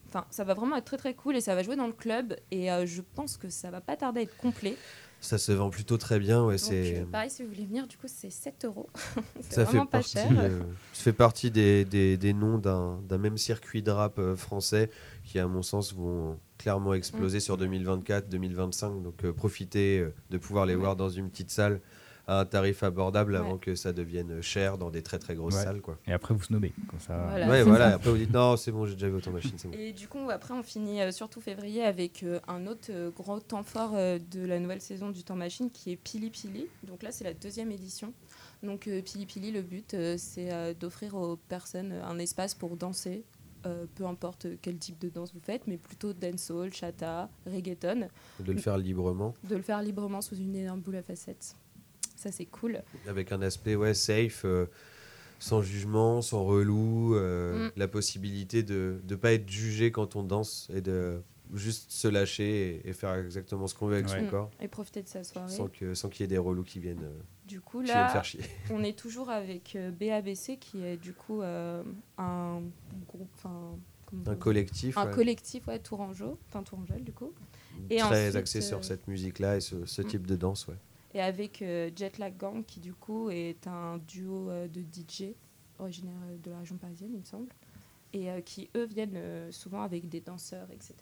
J: Enfin, ça va vraiment être très très cool et ça va jouer dans le club et je pense que ça va pas tarder à être complet.
I: Ça se vend plutôt très bien. Ouais, c'est...
J: euh, pareil, si vous voulez venir, du coup, c'est 7 euros.
I: Ça fait,
J: pas
I: partie,
J: cher.
I: euh, ça fait partie des, des, des noms d'un, même circuit de rap euh, français qui, à mon sens, vont clairement
J: Mm.
I: exploser sur 2024-2025. Donc, euh, profitez de pouvoir les voir dans une petite salle à un tarif abordable avant que ça devienne cher dans des très très grosses
H: Ouais.
I: salles. Quoi.
H: Et après, vous snobez. Comme ça.
J: Voilà.
I: ouais, voilà.
J: ça.
I: Après, vous dites non, c'est bon, j'ai déjà vu autant de machines, bon.
J: Et du coup, après, on finit euh, surtout février avec euh, un autre euh, gros temps fort euh, de la nouvelle saison du temps machine qui est Pili Pili. Donc là, c'est la deuxième édition. Donc euh, Pili Pili, le but, euh, c'est euh, d'offrir aux personnes euh, un espace pour danser. euh, peu importe quel type de danse vous faites, mais plutôt dancehall, chata, reggaeton,
I: De le faire librement,
J: de le faire librement sous une énorme boule à facettes. Ça, c'est cool.
I: avec un aspect ouais, safe. euh, sans jugement, sans relou, euh,
J: Mm.
I: la possibilité de ne pas être jugé quand on danse et de juste se lâcher et, et faire exactement ce qu'on veut avec
H: Ouais.
I: son
J: Mm.
I: corps,
J: Et profiter de sa soirée.
I: sans que sans qu'il y ait des relous qui viennent, euh,
J: Du coup,
I: viennent
J: là,
I: faire chier.
J: On est toujours avec euh, BABC qui est du coup euh, un groupe,
I: Un collectif
J: un
I: ouais,
J: collectif ouais, Tourangeau, enfin Tourangelle du coup, et
I: très
J: ensuite,
I: axé
J: euh,
I: sur cette musique-là et ce, ce
J: Mm.
I: type de danse. Ouais.
J: Et avec euh, Jetlag Gang qui du coup est un duo euh, de DJ originaire euh, de la région parisienne il me semble, et euh, qui eux viennent euh, souvent avec des danseurs etc.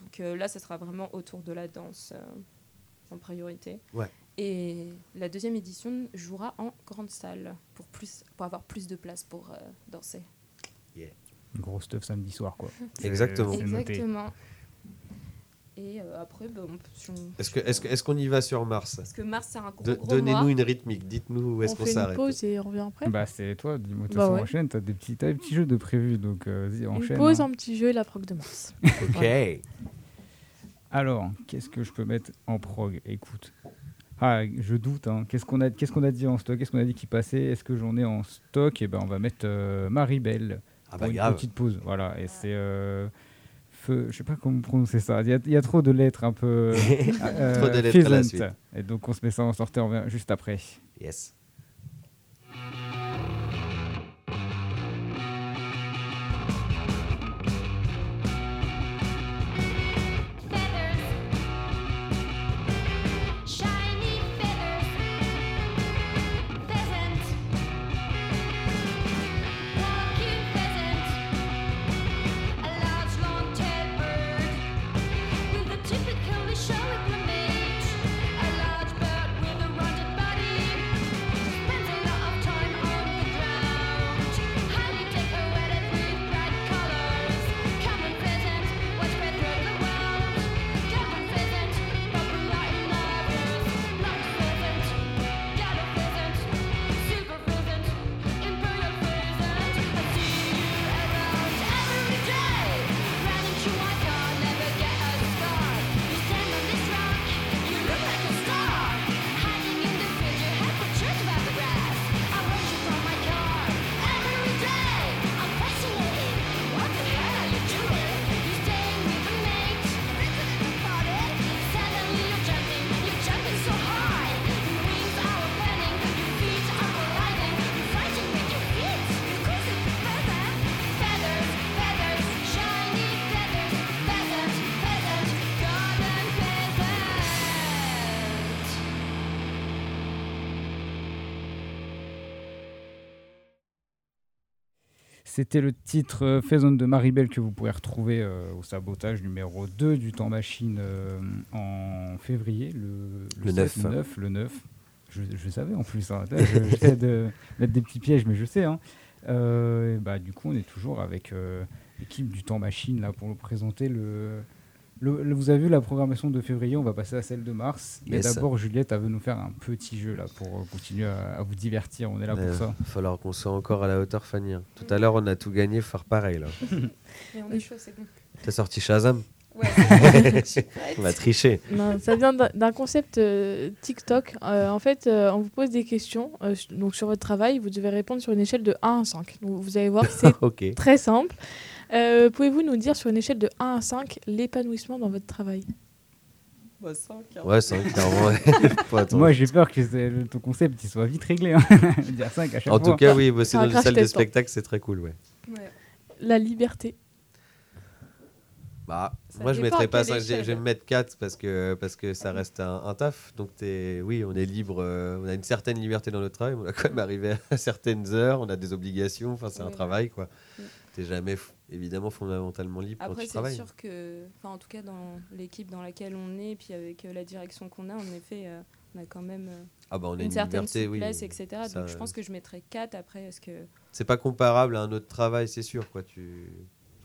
J: Donc euh, là, ça sera vraiment autour de la danse euh, en priorité.
I: Ouais.
J: Et la deuxième édition jouera en grande salle pour, plus, pour avoir plus de place pour euh, danser.
H: Gros stuff samedi soir, quoi.
I: Exactement.
J: Exactement. Et euh, après, on peut- si on-
I: Est-ce que- qu'on y va sur Mars
J: parce que mars, c'est un gros,
I: Donnez-nous une rythmique. Dites-nous où est-ce
G: On
I: qu'on
G: fait une
I: s'arrête.
G: pause et on revient après.
H: Bah, c'est toi, dis-moi, de toute
G: Bah
H: façon,
G: ouais.
H: enchaîne. T'as des, petits, t'as des petits jeux de prévus, donc euh, vas-y,
G: une
H: enchaîne.
G: pause,
H: hein.
G: un petit jeu et la proc de mars.
I: Ok.
H: Alors, qu'est-ce que je peux mettre en prog? Écoute. Ah, je doute. Hein. Qu'est-ce qu'on a, qu'est-ce qu'on a dit en stock? Qu'est-ce qu'on a dit qui passait? Est-ce que j'en ai en stock? Et ben, on va mettre euh, Maribel
I: Ah
H: pour
I: bah
H: une
I: grave.
H: petite pause. Voilà. Et c'est euh, feu. Je sais pas comment prononcer ça. Il y a, il y a trop de lettres un peu. euh,
I: Trop de lettres à la suite.
H: Et donc, on se met ça en revient juste après.
I: Yes.
H: C'était le titre euh, Faison de Maribel que vous pourrez retrouver euh, au sabotage numéro 2 du temps machine euh, en février, le,
I: Le
H: 7,
I: 9.
H: le 9. le 9. Je, je savais en plus, hein. J'essaie de mettre des petits pièges, mais je sais. hein. Euh, bah, du coup, on est toujours avec l'équipe du temps machine là, pour nous présenter le, le- le- Vous avez vu la programmation de février, on va passer à celle de mars. Mais
I: Yes.
H: d'abord, Juliette, elle veut nous faire un petit jeu là pour euh, continuer à, à vous divertir. On est là
I: Il
H: pour ça.
I: va falloir qu'on soit encore à la hauteur, Fanny. hein. Tout à l'heure, on a tout gagné, faut faire pareil. là.
J: Mais on est chaud, c'est bon.
I: T'as sorti Shazam
J: Ouais.
I: On va tricher.
G: Non, ça vient d'un concept euh, TikTok. Euh, en fait, euh, on vous pose des questions euh, donc sur votre travail. Vous devez répondre sur une échelle de 1 à 5. Donc, vous allez voir que c'est très simple. Euh, Pouvez-vous nous dire sur une échelle de 1 à 5 l'épanouissement dans votre travail?
J: Bah, cinq, hein.
I: Ouais, c'est vrai, clairement. Faut attendre.
H: Moi, j'ai peur que ton concept il soit vite réglé. Hein. Dire 5 à chaque
I: en
H: fois.
I: tout cas, oui, bosser
G: C'est un
I: dans une
G: crash
I: salle de
G: test, hein.
I: spectacle, c'est très cool. Ouais.
J: Ouais.
G: La liberté.
I: Bah,
J: Ça
I: moi, je
J: dépend
I: mettrais
J: à
I: pas
J: quelle
I: 5, je vais me mettre 4 parce que, parce que ça reste un, un taf. Donc, t'es- oui, on est libre, euh, on a une certaine liberté dans notre travail, mais on a quand même arrivé à certaines heures, on a des obligations, enfin, c'est un
J: Oui.
I: travail, quoi. T'es jamais, évidemment, fondamentalement libre
J: Après,
I: quand tu
J: c'est
I: travailles.
J: sûr que, enfin, en tout cas, dans l'équipe dans laquelle on est, puis avec euh, la direction qu'on a, en effet, euh, on a quand même euh,
I: Ah, bah, on a
J: une,
I: une,
J: certaine
I: liberté, oui.
J: souplesse, etc.
I: Ça,
J: Donc, je pense que je mettrais 4 après. Est-ce que
I: C'est pas comparable à un autre travail, c'est sûr, quoi. Tu...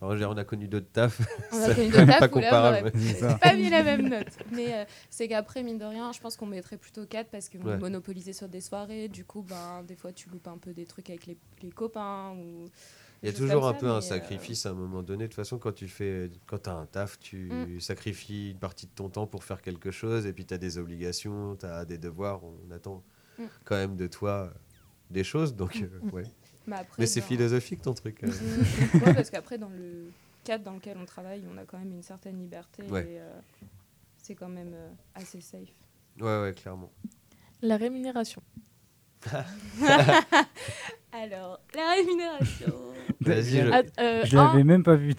I: Enfin, on a connu d'autres tafs.
J: on
I: C'est
J: a connu d'autres
I: pas
J: tafs où là,
I: comparable.
J: on
H: C'est
J: pas mis la même note. Mais euh, c'est qu'après, mine de rien, je pense qu'on mettrait plutôt 4 parce qu'on
I: Ouais.
J: est monopolisé sur des soirées. Du coup, ben, des fois, tu loupes un peu des trucs avec les, les copains. Ou
I: Il y a toujours un
J: ça,
I: peu un
J: euh,
I: sacrifice à un moment donné. De toute façon, quand tu fais, quand as un taf, tu
J: Mm.
I: sacrifies une partie de ton temps pour faire quelque chose, et puis tu as des obligations, tu as des devoirs. On attend
J: Mm.
I: quand même de toi euh, des choses. Donc, euh, ouais.
J: Mais, après,
I: Mais c'est
J: dans-
I: philosophique ton truc. euh.
J: Mm. Ouais, parce qu'après, dans le cadre dans lequel on travaille, on a quand même une certaine liberté.
I: Ouais.
J: Et euh, c'est quand même euh, assez safe.
I: ouais, ouais, clairement.
G: La rémunération.
J: Alors, la rémunération.
I: Vas-y, je-
G: Ah, euh,
H: Je
G: un-
H: l'avais même pas vu.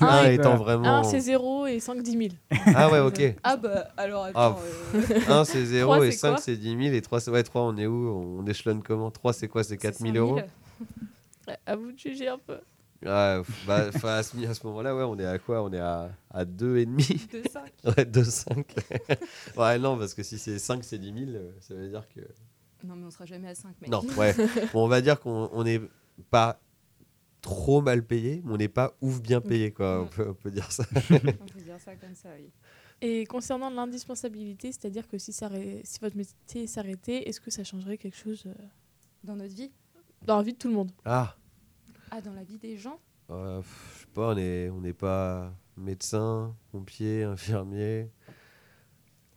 I: Un
G: un,
I: étant
G: un,
I: vraiment.
G: c'est 0 et 5, 10 000.
I: Ah ouais, ok.
J: Ah bah, alors
I: Ah,
J: attends. euh,
I: 1 c'est 0
J: Trois,
I: et
J: c'est
I: 5
J: quoi
I: c'est 10 000 et 3 c'est ouais, 3 on est où? On échelonne comment? 3 c'est quoi? C'est 4 000 euros?
G: Ouais, À vous de juger un peu.
I: Ouais, pff, bah, enfin, à ce, à ce moment-là, ouais, on est à quoi? On est à, à 2,5
J: De 5.
I: Ouais, 2,5. ouais, non, parce que si c'est 5, c'est 10 000, euh, ça veut dire que.
J: Non, mais on sera jamais à 5, mec.
I: Non, ouais. Bon, on va dire qu'on n'est pas trop mal payé, mais on n'est pas ouf bien payé, quoi. On
J: Mm.
I: peut, on peut dire ça.
J: on peut dire ça comme ça, oui.
G: Et concernant l'indispensabilité, c'est-à-dire que si, ça si votre métier s'arrêtait, est-ce que ça changerait quelque chose euh,
J: Dans notre vie?
G: dans la vie de tout le monde?
I: Ah,
J: Ah, dans la vie des gens?
I: Euh, je sais pas, on n'est on n'est pas médecin, pompier, infirmier.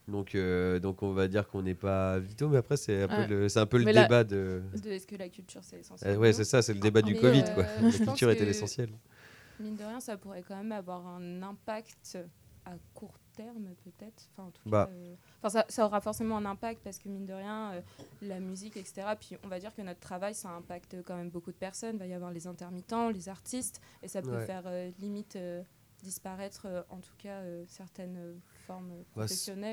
I: Donc, euh, donc on va dire qu'on n'est pas vitaux, mais après, c'est un, peu le- c'est un peu le
G: la-
I: débat de.
J: De est-ce que la culture c'est essentiel
I: Euh,
J: ou
I: ouais, c'est ça, c'est le débat du Covid,
J: euh,
I: quoi. La culture était l'essentiel.
J: Mine de rien, ça pourrait quand même avoir un impact à court terme, peut-être. Enfin, en tout
I: Bah.
J: cas, euh, enfin, ça, ça aura forcément un impact parce que, mine de rien, euh, la musique, etc. Puis on va dire que notre travail, ça impacte quand même beaucoup de personnes. Il va y avoir les intermittents, les artistes, et ça peut
I: Ouais.
J: faire euh, limite euh, disparaître, euh, en tout cas, euh, certaines euh,
I: Bah,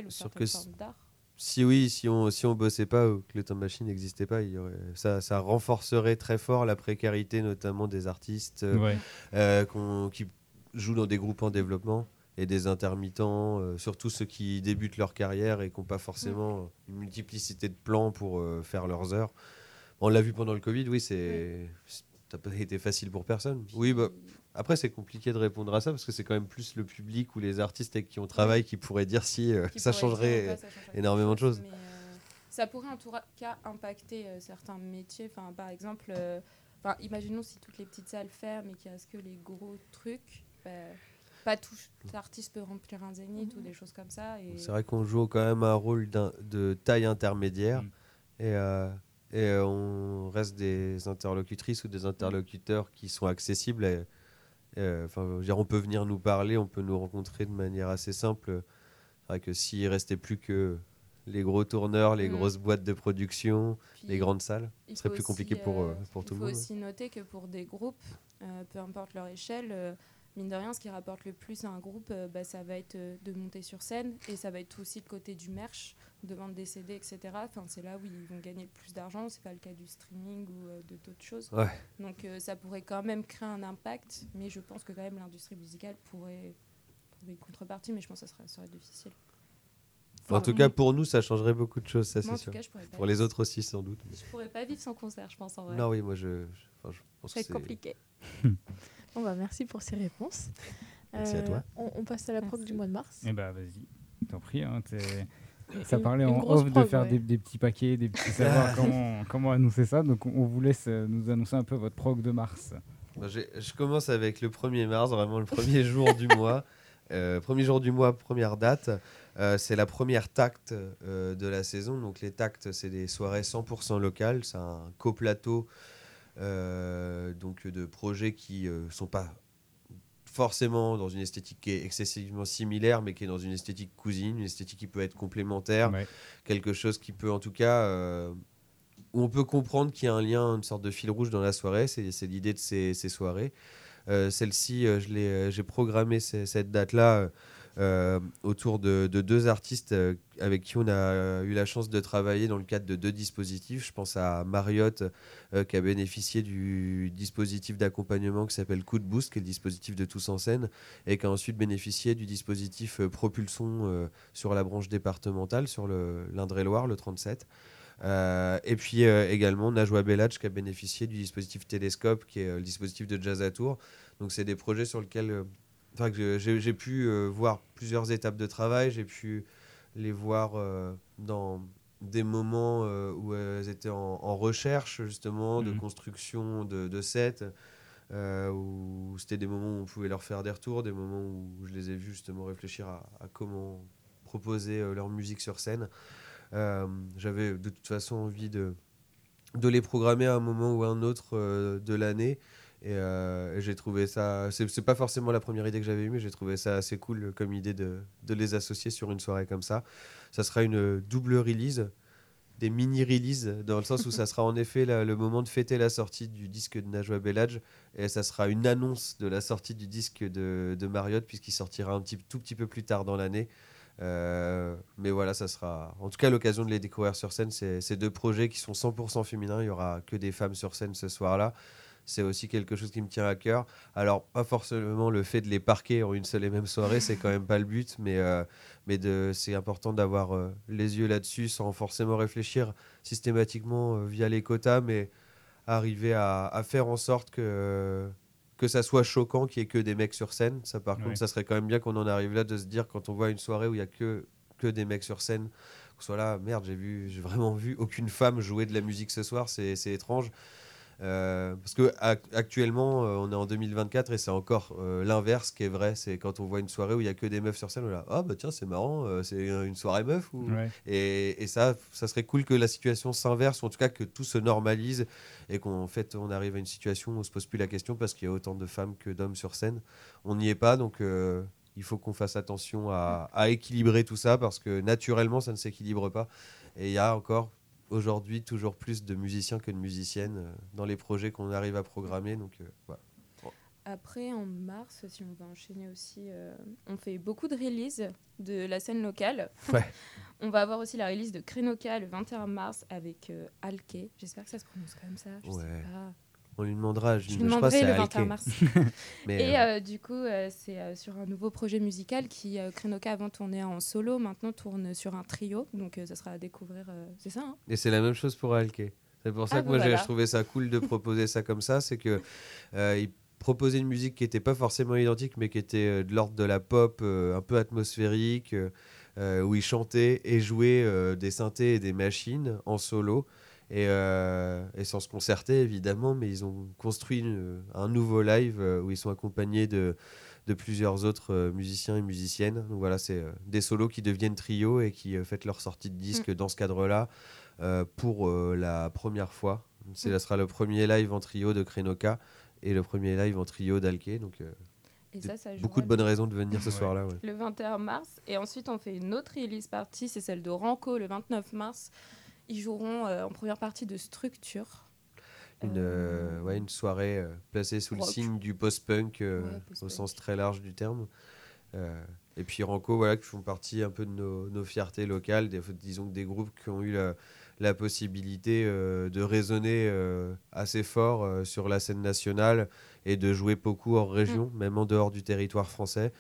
J: ou certaines formes d'art.
I: Si oui, si on si on bossait pas ou que le time machine n'existait pas, il y aurait, ça, ça renforcerait très fort la précarité, notamment des artistes euh,
H: Ouais.
I: euh, qui jouent dans des groupes en développement et des intermittents, euh, surtout ceux qui débutent leur carrière et qui n'ont pas forcément une multiplicité de plans pour euh, faire leurs heures. On l'a vu pendant le Covid, oui, c'est ça n'a pas été facile pour personne. Oui, bah, après c'est compliqué de répondre à ça parce que c'est quand même plus le public ou les artistes avec qui on travaille qui pourraient dire si euh,
J: qui
I: ça
J: dire,
I: changerait.
J: ouais, ça changerait
I: énormément de choses.
J: mais, euh, ça pourrait en tout cas impacter euh, certains métiers. Enfin, par exemple, euh, imaginons si toutes les petites salles ferment et qu'il reste que les gros trucs. bah, pas tout artiste peut remplir un zénith ou des choses comme ça. Et...
I: C'est vrai qu'on joue quand même un rôle de taille intermédiaire
H: Mm.
I: et, euh, et euh, on reste des interlocutrices ou des interlocuteurs qui sont accessibles. et- euh, Enfin, veux dire, on peut venir nous parler, on peut nous rencontrer de manière assez simple. C'est que s'il restait plus que les gros tourneurs, les
J: Mm.
I: grosses boîtes de production,
J: Puis,
I: les grandes salles,
J: il
I: ce serait
J: faut
I: plus compliqué pour,
J: euh,
I: euh, pour tout
J: Il
I: le
J: faut
I: monde.
J: aussi noter que pour des groupes, euh, peu importe leur échelle, euh, mine de rien, ce qui rapporte le plus à un groupe, euh, bah, ça va être euh, de monter sur scène et ça va être aussi le côté du merch, de vendre des CD, etc. Enfin, c'est là où ils vont gagner le plus d'argent. C'est pas le cas du streaming ou euh, de d'autres choses.
I: Ouais.
J: Donc euh, ça pourrait quand même créer un impact, mais je pense que quand même l'industrie musicale pourrait trouver une contrepartie, mais je pense que ça serait, ça serait difficile.
I: en tout cas, pour nous, ça changerait beaucoup de choses, ça c'est sûr.
J: cas,
I: Pour les autres aussi, sans doute.
J: Je pourrais pas vivre sans concert, je pense en vrai.
I: Non, oui, moi je, je, enfin, je pense
J: c'est compliqué.
G: Bon, bah, merci pour ces réponses. Euh,
I: Merci à toi.
G: On, on passe à la prog
J: Merci.
G: du mois de mars.
H: Eh bah vas-y, t'en prie. Hein, ça parlait
G: une
H: en off de faire
G: ouais.
H: des, des petits paquets, des petits savoirs, comment, comment annoncer ça? Donc on, vous laisse euh, nous annoncer un peu votre prog de mars.
I: Je commence avec le 1er mars, vraiment le premier jour du mois. Euh, premier jour du mois, première date. Euh, c'est la première tacte euh, de la saison. Donc les tactes, c'est des soirées 100% locales. C'est un coplateau euh, donc de projets qui ne sont pas forcément dans une esthétique qui est excessivement similaire, mais qui est dans une esthétique cousine, une esthétique qui peut être complémentaire,
H: Ouais.
I: quelque chose qui peut en tout cas euh, où on peut comprendre qu'il y a un lien, une sorte de fil rouge dans la soirée. C'est l'idée de ces, ces soirées. Euh, Celle-ci, euh, euh, j'ai programmé ce- cette date-là euh, autour de, de deux artistes euh, avec qui on a euh, eu la chance de travailler dans le cadre de deux dispositifs. Je pense à Mariotte qui a bénéficié du dispositif d'accompagnement qui s'appelle Coup de Boost, qui est le dispositif de Tous en scène, et qui a ensuite bénéficié du dispositif Propulson euh, sur la branche départementale, sur l'Indre-et-Loire, le 37. Euh, et puis également Najwa Bellach qui a bénéficié du dispositif Télescope, qui est le dispositif de Jazz à Tour. Donc c'est des projets sur lesquels enfin, j'ai pu euh, voir plusieurs étapes de travail, j'ai pu les voir euh, dans des moments euh, où elles étaient en, en recherche justement de
H: Mhm.
I: construction de, de sets, où c'était des moments où on pouvait leur faire des retours, des moments où je les ai vus justement réfléchir à, à comment proposer leur musique sur scène. J'avais de toute façon envie de, de les programmer à un moment ou à un autre de l'année. Et, euh, j'ai trouvé ça. C'est pas forcément la première idée que j'avais eue, mais j'ai trouvé ça assez cool comme idée de, de les associer sur une soirée comme ça. Ça sera une double release, des mini-releases, dans le sens où ça sera en effet le moment de fêter la sortie du disque de Najwa Bellage, et ça sera une annonce de la sortie du disque de, de Mariotte, puisqu'il sortira un petit, tout petit peu plus tard dans l'année. Euh, mais voilà, ça sera en tout cas l'occasion de les découvrir sur scène. Ces deux projets qui sont 100% féminins. Il y aura que des femmes sur scène ce soir-là. C'est aussi quelque chose qui me tient à cœur. Alors, pas forcément le fait de les parquer en une seule et même soirée, c'est quand même pas le but, mais, euh, mais c'est important d'avoir euh, les yeux là-dessus sans forcément réfléchir systématiquement euh, via les quotas, mais arriver à, à faire en sorte que, que ça soit choquant qu'il n'y ait que des mecs sur scène. Ça, par
H: Ouais.
I: contre, ça serait quand même bien qu'on en arrive là de se dire quand on voit une soirée où il n'y a que, que des mecs sur scène, qu'on soit là, merde, j'ai vu, j'ai vraiment vu aucune femme jouer de la musique ce soir, c'est étrange. Euh, parce que ac- actuellement, euh, on est en 2024 et c'est encore euh, l'inverse qui est vrai. C'est quand on voit une soirée où il y a que des meufs sur scène, on est là, ah bah tiens, c'est marrant, euh, c'est une soirée meuf. Ou...
H: Ouais.
I: Et, et ça, ça serait cool que la situation s'inverse, ou en tout cas que tout se normalise et qu'en fait on arrive à une situation où on se pose plus la question parce qu'il y a autant de femmes que d'hommes sur scène. On n'y est pas, donc il faut qu'on fasse attention à, à équilibrer tout ça parce que naturellement ça ne s'équilibre pas. Et il y a encore aujourd'hui toujours plus de musiciens que de musiciennes euh, dans les projets qu'on arrive à programmer. Donc euh, voilà.
J: Après, en mars, si on va enchaîner aussi, euh, on fait beaucoup de releases de la scène locale.
I: Ouais.
J: on va avoir aussi la release de Krenoka le 21 mars avec euh, Alke. J'espère que ça se prononce comme ça. Je sais
I: Ouais.
J: pas.
I: On lui demandera. Je,
J: Je
I: je crois
J: le
I: Alke.
J: 21 mars.
I: Mais,
J: Et
I: euh,
J: euh, du coup, euh, c'est sur un nouveau projet musical qui, Krenoka avant tournait en solo, maintenant tourne sur un trio. Donc ça sera à découvrir. c'est ça, hein
I: Et c'est la même chose pour Alke. C'est pour ça
J: Ah,
I: que
J: bon,
I: moi j'ai
J: voilà.
I: je trouvais ça cool de proposer ça comme ça, c'est que il proposait une musique qui n'était pas forcément identique, mais qui était de l'ordre de la pop, euh, un peu atmosphérique, euh, où il chantait et jouait euh, des synthés et des machines en solo. Et, euh, et sans se concerter évidemment, mais ils ont construit une- un nouveau live euh, où ils sont accompagnés de, de plusieurs autres euh, musiciens et musiciennes. Donc voilà, c'est euh, des solos qui deviennent trio et qui euh, fêtent leur sortie de disque dans ce cadre-là euh, pour euh, la première fois. C'est,
J: Mm.
I: Sera le premier live en trio de Krenoka et le premier live en trio d'Alke. Donc euh,
J: Et ça, ça
I: beaucoup de bonnes raisons de venir ce
H: Ouais.
I: soir-là. ouais.
J: le 21 mars. Et ensuite, on fait une autre release party, c'est celle de Ranco le 29 mars. Ils joueront euh, en première partie de Structure.
I: Une,
J: Euh,
I: euh, ouais, une soirée euh, placée sous le signe du post-punk euh,
J: Ouais,
I: au sens très large du terme. Et puis Ranco, voilà, qui font partie un peu de nos, nos fiertés locales, des, disons des groupes qui ont eu la, la possibilité de résonner assez fort sur la scène nationale et de jouer beaucoup hors région, même en dehors du territoire français.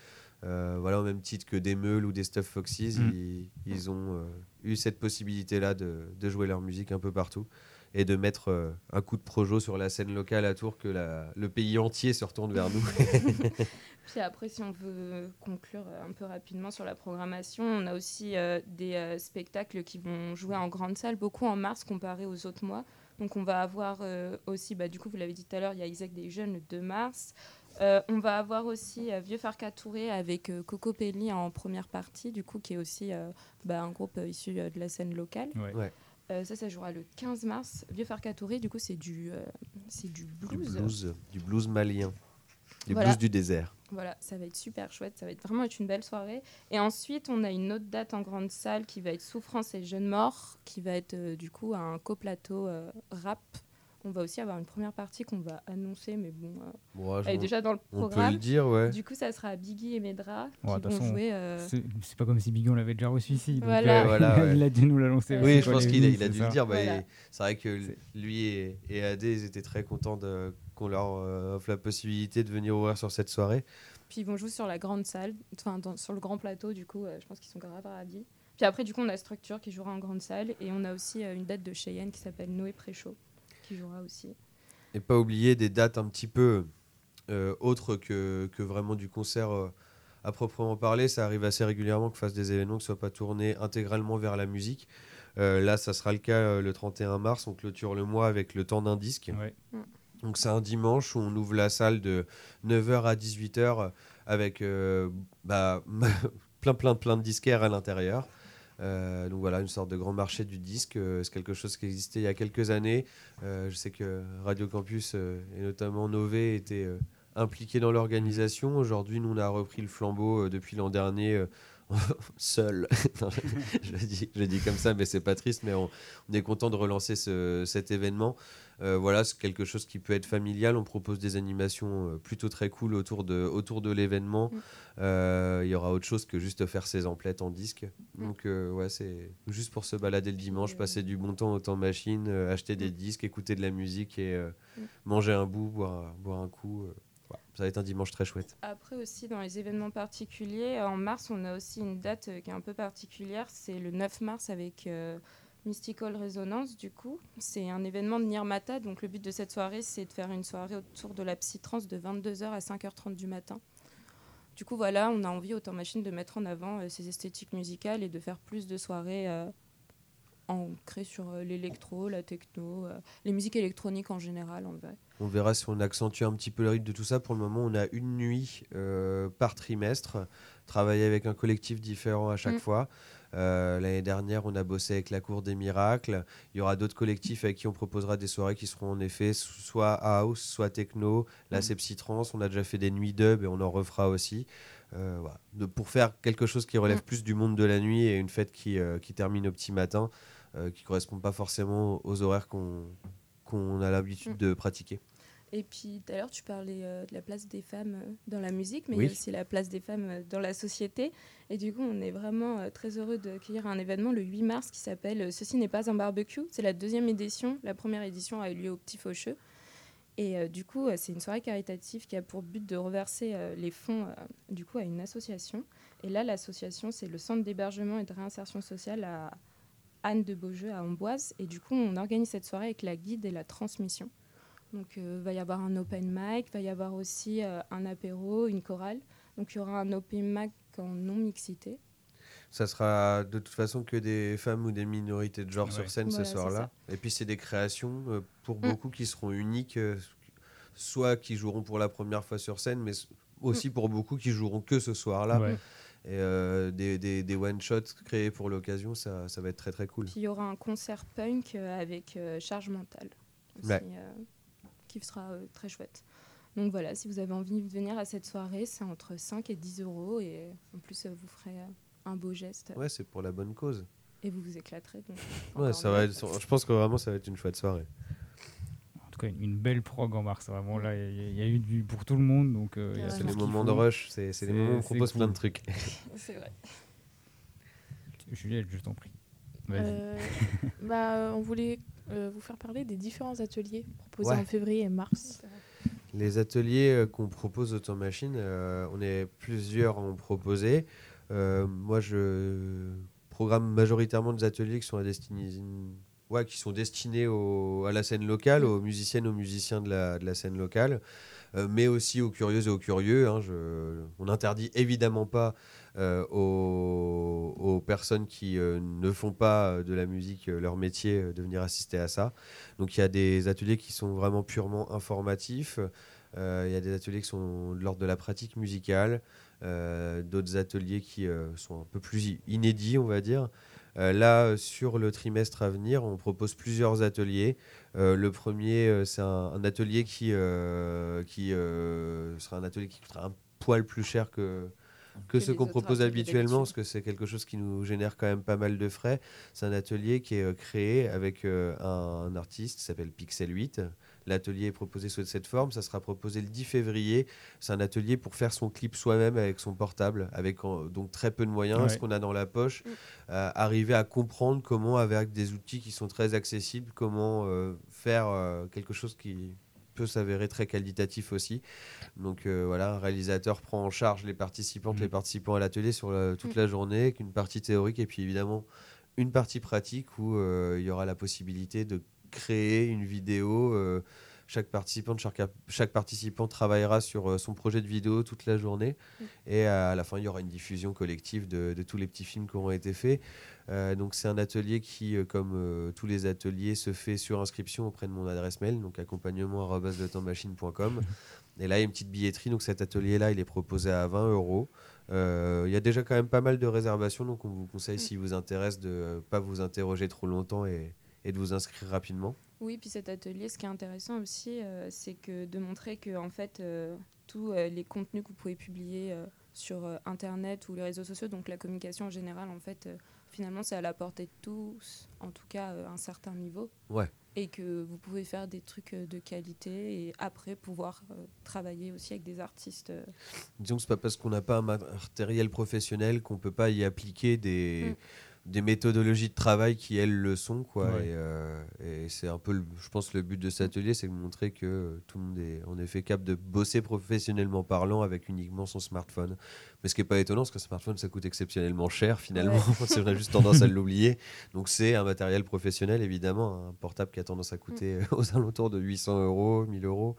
I: Euh, voilà, au même titre que des Meules ou des Stuff Foxes,
H: Mm.
I: ils, ils ont euh, eu cette possibilité-là de, de jouer leur musique un peu partout et de mettre euh, un coup de projo sur la scène locale à Tours que la- le pays entier se retourne vers nous.
J: Puis après, si on veut conclure un peu rapidement sur la programmation, on a aussi euh, des euh, spectacles qui vont jouer en grande salle, beaucoup en mars comparé aux autres mois. Donc on va avoir euh, aussi, bah, du coup vous l'avez dit tout à l'heure, il y a Isaac des Jeunes le 2 mars. Euh, on va avoir aussi euh, Vieux Farca Touré avec euh, Coco Pelli en première partie, du coup qui est aussi euh, bah, un groupe euh, issu euh, de la scène locale.
H: Ouais.
I: Ouais.
J: Euh, ça, ça jouera le 15 mars. Vieux Farca Touré, du coup c'est du, euh, c'est du
I: du
J: blues.
I: du blues malien, du
J: Voilà.
I: blues du désert.
J: Voilà, ça va être super chouette, ça va être vraiment être une belle soirée. Et ensuite, on a une autre date en grande salle qui va être Souffrance et Jeunes Morts, qui va être euh, du coup un coplateau euh, rap On va aussi avoir une première partie qu'on va annoncer, mais bon, euh,
I: Bon, ouais, je
J: elle est déjà dans le
I: on peut le
J: programme.
I: dire, ouais.
J: Du coup, ça sera Biggie et Medra qui
H: Ouais, toute
J: vont
H: façon,
J: jouer. euh,
H: C'est pas comme si Biggie on l'avait déjà reçu ici. donc,
J: Voilà.
H: euh,
I: Voilà, ouais.
H: il a dû nous l'annoncer.
I: Oui, je pense qu'il a, il dû
H: ça.
I: le dire. bah,
J: Voilà.
I: C'est vrai que lui et, et Adé, ils étaient très contents de- qu'on leur euh, offre la possibilité de venir ouvrir sur cette soirée.
J: Puis ils vont jouer sur la grande salle, enfin sur le grand plateau, du coup, euh, je pense qu'ils sont grave ravis. Puis après, du coup, on a Structure qui jouera en grande salle et on a aussi euh, une date de Cheyenne qui s'appelle Noé Préchaud qui jouera aussi.
I: Et pas oublier des dates un petit peu euh, autres que, que vraiment du concert euh, à proprement parler. Ça arrive assez régulièrement que fasse des événements qui ne soient pas tournés intégralement vers la musique. Euh, là, ça sera le cas euh, le 31 mars. On clôture le mois avec le temps d'un disque.
H: Ouais.
I: Donc c'est un dimanche où on ouvre la salle de 9h à 18h avec euh, bah, plein plein plein de disquaires à l'intérieur. Euh, donc voilà, une sorte de grand marché du disque. Euh, c'est quelque chose qui existait il y a quelques années. Euh, je sais que Radio Campus et notamment Nové étaient impliqués dans l'organisation. Aujourd'hui, nous on a repris le flambeau depuis l'an dernier. seul, Non, je, le dis, je le dis comme ça, mais c'est pas triste, mais on, on est content de relancer ce- cet événement. Euh, voilà, c'est quelque chose qui peut être familial. On propose des animations euh, plutôt très cool autour de, autour de l'événement.
J: Mm.
I: Euh, Il y aura autre chose que juste faire ses emplettes en disque. Donc, euh, ouais, c'est juste pour se balader le dimanche, passer du bon temps au temps machine, acheter des disques, écouter de la musique et
J: Mm.
I: manger un bout, boire, boire un coup. Euh. Ça va être un dimanche très chouette.
J: Après aussi, dans les événements particuliers, en mars, on a aussi une date euh, qui est un peu particulière. C'est le 9 mars avec euh, Mystical Resonance, du coup. C'est un événement de Nirmata. Donc, le but de cette soirée, c'est de faire une soirée autour de la psytrance de 22h à 5h30 du matin. Du coup, voilà, on a envie, autant machine, de mettre en avant euh, ces esthétiques musicales et de faire plus de soirées euh, ancrées sur euh, l'électro, la techno, euh, les musiques électroniques en général, en vrai.
I: On verra si on accentue un petit peu le rythme de tout ça. Pour le moment, on a une nuit euh, par trimestre, travailler avec un collectif différent à chaque
J: Mm.
I: fois. Euh, L'année dernière, on a bossé avec la Cour des Miracles. Il y aura d'autres collectifs avec qui on proposera des soirées qui seront en effet soit house, soit techno. Là,
J: Mm.
I: c'est psytrance. On a déjà fait des nuits dub et on en refera aussi. Euh, voilà. De- pour faire quelque chose qui relève
J: Mm.
I: plus du monde de la nuit et une fête qui, qui termine au petit matin, euh, qui correspond pas forcément aux horaires qu'on qu'on a l'habitude
J: Mm.
I: de pratiquer.
J: Et puis tout à l'heure, tu parlais euh, de la place des femmes euh, dans la musique, mais
I: Oui.
J: il y a aussi la place des femmes euh, dans la société. Et du coup, on est vraiment très heureux d'accueillir un événement le 8 mars qui s'appelle Ceci n'est pas un barbecue. C'est la deuxième édition. La première édition a eu lieu au Petit Faucheux. Et du coup, c'est une soirée caritative qui a pour but de reverser les fonds du coup, à une association. Et là, l'association, c'est le Centre d'hébergement et de réinsertion sociale à Anne de Beaujeu, à Amboise. Et du coup, on organise cette soirée avec la guide et la transmission. Donc, il va y avoir un open mic, va y avoir aussi euh, un apéro, une chorale. Donc, il y aura un open mic en non-mixité.
I: Ça sera de toute façon que des femmes ou des minorités de genre
H: Ouais.
I: sur scène
J: Voilà,
I: ce soir-là. Et puis c'est des créations euh, pour
J: Mm.
I: beaucoup qui seront uniques, euh, soit qui joueront pour la première fois sur scène, mais aussi pour beaucoup qui joueront que ce soir-là.
H: Ouais.
I: Et euh, des, des, des one-shots créés pour l'occasion, ça, ça va être très très cool.
J: Puis, il y aura un concert punk euh, avec euh, Charge Mentale, aussi,
I: Ouais.
J: qui sera très chouette. Donc voilà, si vous avez envie de venir à cette soirée, c'est entre 5 et 10 euros. Et en plus, vous ferez un beau geste
I: Ouais, c'est pour la bonne cause.
J: et vous vous éclaterez. Donc,
I: Ouais, ça va être, je pense que vraiment ça va être une chouette soirée.
H: En tout cas, une- belle prog en mars. Vraiment, là, il y, a- il y a eu du pour tout le monde. Donc, euh, il y a
J: Ouais,
H: tout
I: C'est
H: qu'il
I: moments de rush, c'est C'est- moments où on propose plein de trucs.
J: C'est vrai.
H: Juliette, je t'en prie.
G: Euh, bah, on voulait euh, vous faire parler des différents ateliers proposés
I: Ouais.
G: en février et mars.
I: Les ateliers euh, qu'on propose Auto Machine, euh, on est plusieurs à en proposer. Euh, moi, je programme majoritairement des ateliers qui sont, à destiner- ouais, qui sont destinés au- à la scène locale, aux musiciennes, aux musiciens de la, de la scène locale, euh, mais aussi aux curieuses et aux curieux. hein. Je- on n'interdit évidemment pas euh, aux, aux personnes qui euh, ne font pas de la musique leur métier de venir assister à ça. Donc il y a des ateliers qui sont vraiment purement informatifs. Il y a des ateliers qui sont de l'ordre de la pratique musicale, d'autres ateliers qui sont un peu plus inédits, on va dire. Euh, là, sur le trimestre à venir, on propose plusieurs ateliers. Euh, le premier, euh, c'est un, un atelier qui, qui sera un atelier qui coûtera un poil plus cher que, que
J: Que
I: ce qu'on propose habituellement, parce que c'est quelque chose qui nous génère quand même pas mal de frais. C'est un atelier qui est euh, créé avec euh, un, un artiste qui s'appelle Pixel 8. L'atelier est proposé sous cette forme. Ça sera proposé le 10 février. C'est un atelier pour faire son clip soi-même avec son portable, avec donc très peu de moyens,
H: Ouais.
I: ce qu'on a dans la poche.
J: Mm.
I: euh, arriver à comprendre comment, avec des outils qui sont très accessibles, comment euh, faire euh, quelque chose qui peut s'avérer très qualitatif aussi. Donc euh, voilà, un réalisateur prend en charge les participantes, les participants à l'atelier sur la- toute
J: Mm.
I: la journée, avec une partie théorique et puis évidemment une partie pratique où euh, il y aura la possibilité de créer une vidéo. euh, chaque participant, chaque, chaque participant travaillera sur euh, son projet de vidéo toute la journée.
J: Mm.
I: Et à la fin, il y aura une diffusion collective de, de tous les petits films qui auront été faits. Euh, donc c'est un atelier qui, euh, comme euh, tous les ateliers, se fait sur inscription auprès de mon adresse mail, donc accompagnement@letempsmachine.com. Et là, il y a une petite billetterie. Donc cet atelier-là, il est proposé à 20 euros. Il y a déjà quand même pas mal de réservations, donc on vous conseille,
J: Mm.
I: si vous intéresse, de ne pas vous interroger trop longtemps et, et de vous inscrire rapidement.
J: Oui, puis cet atelier, ce qui est intéressant aussi, euh, c'est que de montrer que en fait, euh, tous euh, les contenus que vous pouvez publier sur Internet ou les réseaux sociaux, donc la communication en général, en fait, finalement, c'est à la portée de tous, en tout cas à un certain niveau.
I: Ouais.
J: Et que vous pouvez faire des trucs de qualité et après pouvoir travailler aussi avec des artistes.
I: Disons que c'est pas parce qu'on n'a pas un matériel professionnel qu'on peut pas y appliquer des,
J: Mm.
I: Des méthodologies de travail qui elles le sont quoi.
H: Ouais.
I: Et, euh, et c'est un peu, le- je pense, le but de cet atelier, c'est de montrer que tout le monde est en effet capable de bosser professionnellement parlant avec uniquement son smartphone. Mais ce qui est pas étonnant, parce qu'un smartphone ça coûte exceptionnellement cher finalement. c'est on a juste tendance à l'oublier. Donc c'est un matériel professionnel évidemment, un portable qui a tendance à coûter euh, aux alentours de 800 euros, 1000 euros.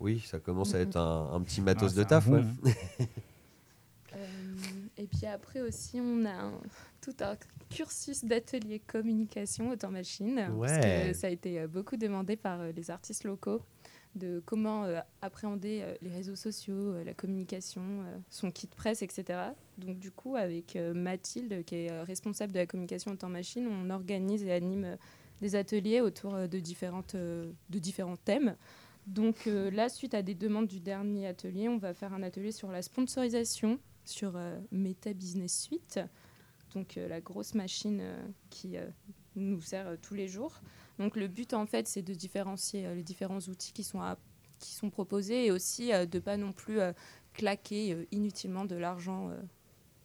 I: Oui, ça commence à être un, un petit matos
H: Ah,
I: de
H: c'est un
I: taf. ouais.
J: Et puis après aussi, on a un- tout un cursus d'atelier communication autant machine. Parce que ça a été euh, beaucoup demandé par euh, les artistes locaux de comment euh, appréhender euh, les réseaux sociaux, euh, la communication, son kit presse, etc. Donc du coup, avec Mathilde, qui est responsable de la communication autant machine, on organise et anime des ateliers autour de, différentes, de différents thèmes. Donc là, suite à des demandes du dernier atelier, on va faire un atelier sur la sponsorisation sur euh, Meta Business Suite, donc euh, la grosse machine euh, qui nous sert tous les jours. Donc le but en fait, c'est de différencier les différents outils qui sont, qui sont proposés et aussi de pas non plus claquer inutilement de l'argent.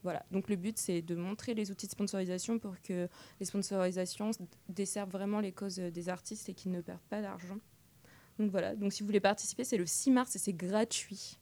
J: voilà. Donc le but, c'est de montrer les outils de sponsorisation pour que les sponsorisations desservent vraiment les causes des artistes et qu'ils ne perdent pas d'argent. Donc voilà, donc si vous voulez participer, c'est le 6 mars et c'est gratuit.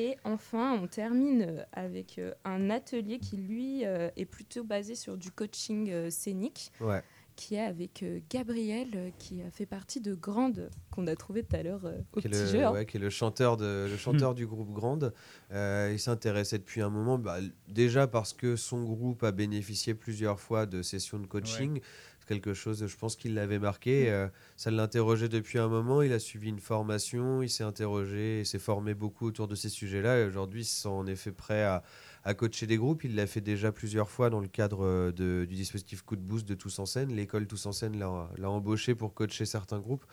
J: Et enfin, on termine euh, avec euh, un atelier qui, lui, euh, est plutôt basé sur du coaching euh, scénique,
I: Ouais.
J: qui est avec euh, Gabriel, euh, qui a fait partie de Grande, qu'on a trouvé tout à l'heure euh, au
I: qui est
J: petit
I: le,
J: jeu. hein.
I: ouais, qui est le chanteur, de, le chanteur du groupe Grande. Euh, il s'intéressait depuis un moment, bah, déjà parce que son groupe a bénéficié plusieurs fois de sessions de coaching. Quelque chose, je pense qu'il l'avait marqué. euh, ça l'interrogeait depuis un moment. Il a suivi une formation, il s'est interrogé, il s'est formé beaucoup autour de ces sujets-là. Et aujourd'hui, il se sent en effet prêt à, à coacher des groupes. Il l'a fait déjà plusieurs fois dans le cadre euh, de- du dispositif Coup de Boost de Tous en Scène. L'école Tous en Scène l'a l'a embauché pour coacher certains groupes.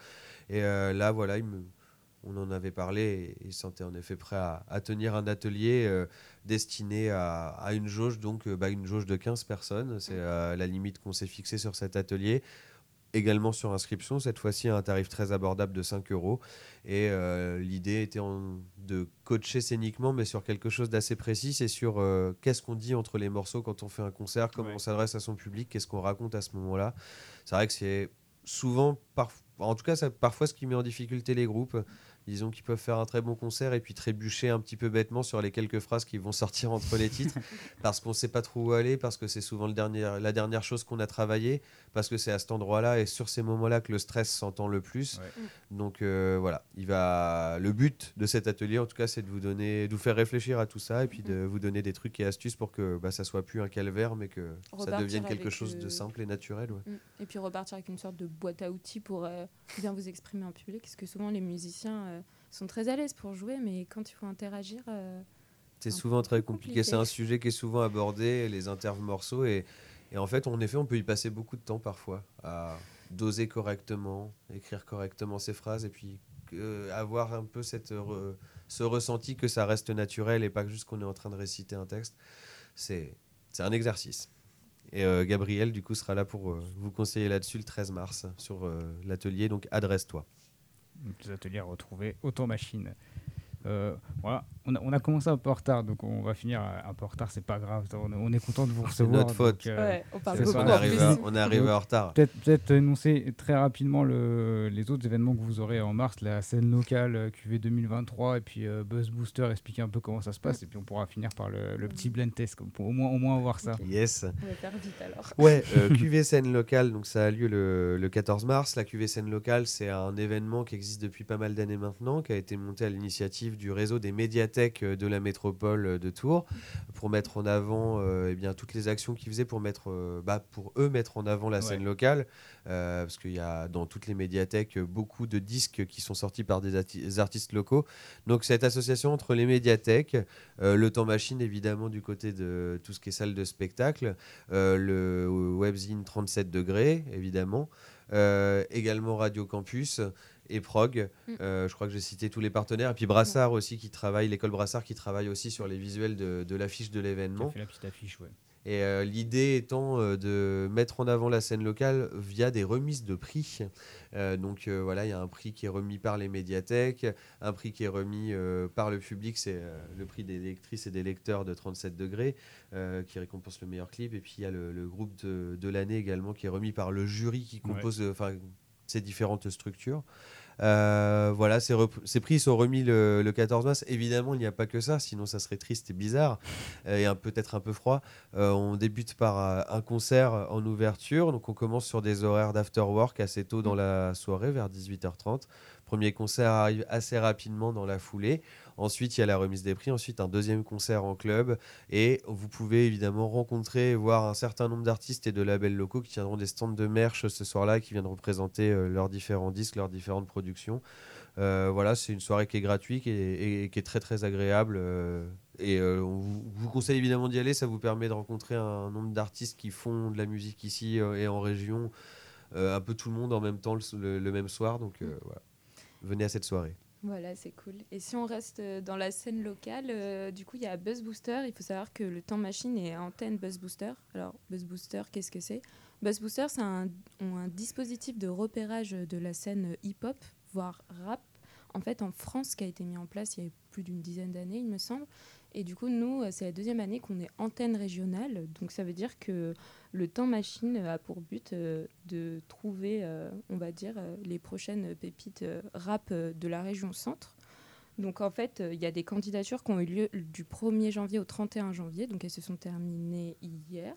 I: Et euh, là, voilà, il me- on en avait parlé et il se sentait en effet prêt à, à tenir un atelier euh, destiné à, à une jauge, donc euh, bah, une jauge de 15 personnes. C'est euh, la limite qu'on s'est fixée sur cet atelier. Également sur inscription, cette fois-ci à un tarif très abordable de 5 euros. Et euh, l'idée était en- de coacher scéniquement, mais sur quelque chose d'assez précis. C'est sur qu'est-ce qu'on dit entre les morceaux quand on fait un concert, comment
H: Ouais.
I: on s'adresse à son public, qu'est-ce qu'on raconte à ce moment-là. C'est vrai que c'est souvent, parf- en tout cas, ça, parfois ce qui met en difficulté les groupes. Disons qu'ils peuvent faire un très bon concert et puis trébucher un petit peu bêtement sur les quelques phrases qui vont sortir entre les titres parce qu'on ne sait pas trop où aller, parce que c'est souvent le dernier, la dernière chose qu'on a travaillé, parce que c'est à cet endroit-là et sur ces moments-là que le stress s'entend le plus.
H: Ouais.
I: Donc euh, voilà, il va... le but de cet atelier, en tout cas, c'est de vous donner, de vous faire réfléchir à tout ça et puis de vous donner des trucs et astuces pour que bah, ça soit plus un calvaire, mais que ça devienne quelque chose de
J: euh,
I: simple et naturel. ouais.
J: Mm. Et puis repartir avec une sorte de boîte à outils pour euh, bien vous exprimer en public, parce que souvent les musiciens euh, sont très à l'aise pour jouer, mais quand il faut interagir, euh,
I: C'est souvent très compliqué. C'est un sujet qui est souvent abordé, les intermorceaux. Et, et en fait, en effet, on peut y passer beaucoup de temps parfois à doser correctement, écrire correctement ses phrases et puis euh, avoir un peu cette, re- ce ressenti, que ça reste naturel et pas juste qu'on est en train de réciter un texte. C'est c'est un exercice. Et euh, Gabriel, du coup, sera là pour euh, vous conseiller là-dessus le 13 mars sur l'atelier. Donc, adresse-toi.
H: Les ateliers à retrouver Autant Machine. Euh, voilà, on a, on a commencé un peu en retard, donc on va finir un peu en retard, c'est pas grave. On, on est content de vous
I: C'est
H: recevoir.
I: notre faute.
H: donc, euh,
J: Ouais, on parle
H: c'est
J: beaucoup
H: ça.
I: On est
J: en
I: arrivé,
J: plus.
I: à- on est arrivé en retard.
H: Peut-être peut-être énoncer très rapidement le- les autres événements que vous aurez en mars, la scène locale euh, QV 2023 et puis euh, Buzz Booster, expliquer un peu comment ça se passe et puis on pourra finir par le, le petit blend test comme pour au moins, au moins voir ça.
I: Yes.
J: On va faire vite alors.
I: Ouais, euh, QV scène locale, donc ça a lieu le, le 14 mars. La QV scène locale, c'est un événement qui existe depuis pas mal d'années maintenant, qui a été monté à l'initiative du réseau des médiathèques euh, de la métropole euh, de Tours, pour mettre en avant euh, eh bien, toutes les actions qu'ils faisaient pour, mettre, euh, bah, pour eux mettre en avant la scène
H: Ouais.
I: locale, euh, parce qu'il y a dans toutes les médiathèques beaucoup de disques qui sont sortis par des, des artistes locaux. Donc cette association entre les médiathèques, le temps machine évidemment du côté de tout ce qui est salle de spectacle, le webzine 37 degrés, évidemment. Également Radio Campus et Prog.
J: Mm.
I: Euh, je crois que j'ai cité tous les partenaires. Et puis Brassard aussi, qui travaille, l'école Brassard qui travaille aussi sur les visuels de, de l'affiche de
H: On
I: l'événement.
H: fait la petite affiche, ouais.
I: Et euh, l'idée étant euh, de mettre en avant la scène locale via des remises de prix. Euh, donc euh, voilà, il y a un prix qui est remis par les médiathèques, un prix qui est remis euh, par le public, c'est euh, le prix des lectrices et des lecteurs de 37 degrés, euh, qui récompense le meilleur clip. Et puis il y a le, le groupe de, de l'année également qui est remis par le jury qui
H: Ouais.
I: compose euh, ces différentes structures. Euh, voilà, ces, prix sont remis le, le 14 mars. Évidemment, il n'y a pas que ça, sinon ça serait triste et bizarre euh, et peut-être un peu froid. Euh, on débute par un concert en ouverture. Donc, on commence sur des horaires d'afterwork assez tôt dans la soirée, vers 18h30. Premier concert arrive assez rapidement dans la foulée. Ensuite, il y a la remise des prix. Ensuite, un deuxième concert en club. Et vous pouvez évidemment rencontrer et voir un certain nombre d'artistes et de labels locaux qui tiendront des stands de merch ce soir-là, qui viennent représenter euh, leurs différents disques, leurs différentes productions. Euh, voilà, c'est une soirée qui est gratuite et, qui est très très agréable. euh, et on vous, conseille évidemment d'y aller. Ça vous permet de rencontrer un nombre d'artistes qui font de la musique ici et en région. un peu tout le monde en même temps le, le- même soir. Donc voilà, venez à cette soirée.
J: Voilà, c'est cool. Et si on reste euh, dans la scène locale, euh, du coup, il y a Buzz Booster. Il faut savoir que le temps machine est antenne Buzz Booster. Alors, Buzz Booster, qu'est-ce que c'est? Buzz Booster, c'est un, dispositif de repérage de la scène hip-hop, voire rap, en fait, en France, qui a été mis en place il y a plus d'une dizaine d'années, il me semble. Et du coup, nous, euh, c'est la deuxième année qu'on est antenne régionale. Donc, ça veut dire que le temps machine a pour but euh, de trouver, euh, on va dire, euh, les prochaines pépites rap de la région centre. Donc, en fait, il y a des candidatures qui ont eu lieu du 1er janvier au 31 janvier. Donc, elles se sont terminées hier.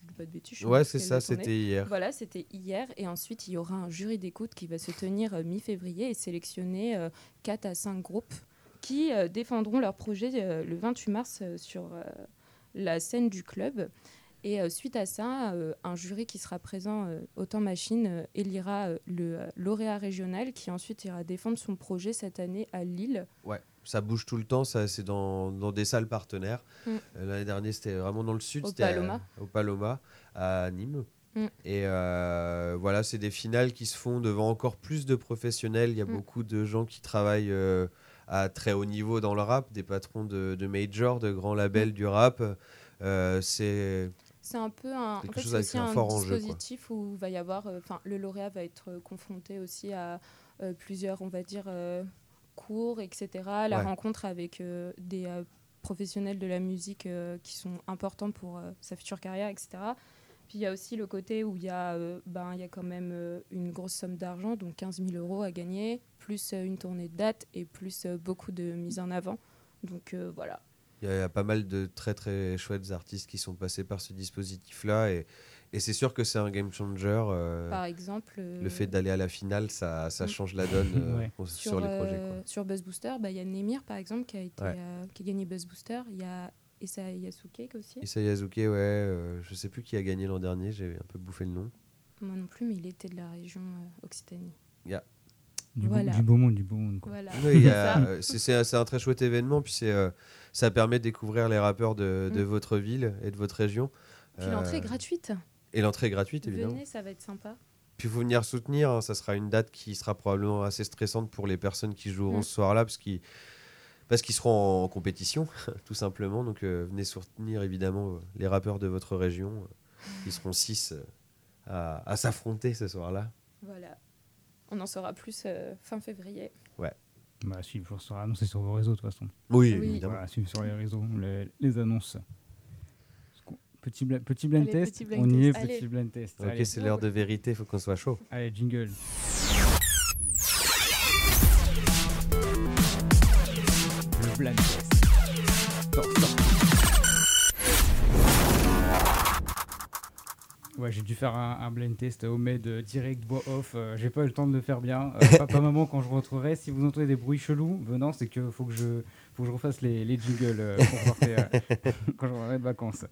J: Je dis pas de bêtises.
I: Ouais, c'est ça, c'était hier.
J: Voilà, c'était hier. Et ensuite, il y aura un jury d'écoute qui va se tenir euh, mi-février et sélectionner euh, 4 à 5 groupes qui euh, défendront leur projet le 28 mars sur la scène du club. Et euh, suite à ça, euh, un jury qui sera présent euh, au temps machine élira le lauréat régional qui ensuite ira défendre son projet cette année à Lille.
I: Ouais, ça bouge tout le temps, ça c'est dans, dans des salles partenaires.
J: Mm.
I: L'année dernière, c'était vraiment dans le sud,
J: Au
I: c'était à-
J: Paloma.
I: au Paloma, à Nîmes.
J: Mm.
I: Et euh, voilà, c'est des finales qui se font devant encore plus de professionnels. Il y a
J: Mm.
I: beaucoup de gens qui travaillent euh, à très haut niveau dans le rap, des patrons de, de majors, de grands labels du rap. Euh, c'est
J: C'est un peu un, en fait,
I: chose
J: aussi
I: un
J: un
I: fort enjeu, quoi.
J: dispositif où va y avoir, euh, enfin, le lauréat va être euh, confronté aussi à euh, plusieurs, on va dire, euh, cours, etc. La
I: Ouais.
J: rencontre avec des professionnels de la musique qui sont importants pour sa future carrière, etc. Puis il y a aussi le côté où il y a, ben, y a quand même une grosse somme d'argent, donc 15 000 euros à gagner, plus une tournée de date et plus beaucoup de mise en avant. Donc voilà.
I: Il y, a- il y a pas mal de très très chouettes artistes qui sont passés par ce dispositif-là et, et c'est sûr que c'est un game changer. euh,
J: Par exemple, euh,
I: le fait d'aller à la finale, ça, ça
J: Mm.
I: change la donne euh,
H: Ouais.
I: sur,
J: sur,
I: les projets. quoi.
J: sur Buzz Booster, bah, il y a Nemir par exemple qui a, été,
I: Ouais.
J: euh, qui a gagné Buzz Booster. Il y a Issa Yasuke aussi.
I: Issa Yazuke, ouais, euh, je sais plus qui a gagné l'an dernier, j'ai un peu bouffé le nom.
J: Moi non plus, mais il était de la région euh, Occitanie.
H: Du, beau-
J: Voilà.
H: du beau monde, du beau monde. quoi.
J: Voilà.
I: Oui,
J: C'est
I: euh, c'est un, très chouette événement, puis c'est, euh, ça permet de découvrir les rappeurs de, de
J: Mm.
I: votre ville et de votre région.
J: Puis
I: Euh,
J: l'entrée est gratuite.
I: Et l'entrée est gratuite, évidemment.
J: Venez, ça va être sympa.
I: Puis il faut venir soutenir, hein, ça sera une date qui sera probablement assez stressante pour les personnes qui joueront
J: Mm.
I: ce soir-là, parce qu'ils Parce qu'ils seront en compétition, tout simplement. Donc euh, venez soutenir évidemment euh, les rappeurs de votre région. Ils seront six euh, à, à s'affronter ce soir-là.
J: Voilà. On en saura plus euh, fin février.
H: Bah, suivre, je sera annoncé sur vos réseaux de toute façon.
I: Oui,
J: Oui.
I: évidemment.
H: Voilà, suivre sur les réseaux les, les annonces. Petit, bla- petit blind
G: Allez,
H: test,
G: petit blind
H: on y est, petit
J: Allez.
H: blind test.
I: Ok, c'est l'heure de vérité, il faut qu'on soit chaud.
H: allez, jingle. Le blind test. Ouais, j'ai dû faire un, un blind test homemade euh, direct voix off. euh, j'ai pas eu le temps de le faire bien. Euh, papa, maman, quand je rentrerai, si vous entendez des bruits chelous venant, c'est que faut que je, faut que je refasse les, les jingles euh, pour euh, quand je reviendrai de vacances.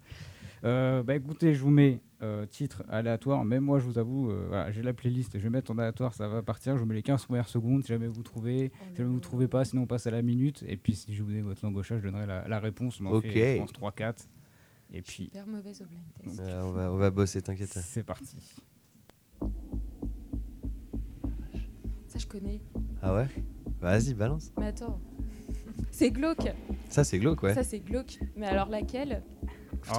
H: Euh, bah écoutez, je vous mets euh, titre aléatoire. Même moi, je vous avoue, euh, voilà, j'ai la playlist. Je vais mettre en aléatoire, ça va partir. Je vous mets les 15 premières secondes. Si jamais vous trouvez, si jamais vous trouvez pas, sinon on passe à la minute. Et puis si je vous donne votre langue au chat, je donnerai la, la réponse. On en
I: Ok.
H: fait, je pense, 3-4. Et puis,
J: Super mauvaise au blind test.
I: Euh, on, va, on va bosser, t'inquiète.
H: c'est parti.
J: Ça, je connais.
I: Ah ouais? Vas-y, balance.
J: Mais attends. C'est glauque.
I: Ça, c'est glauque, ouais.
J: Ça, c'est glauque. Mais alors laquelle?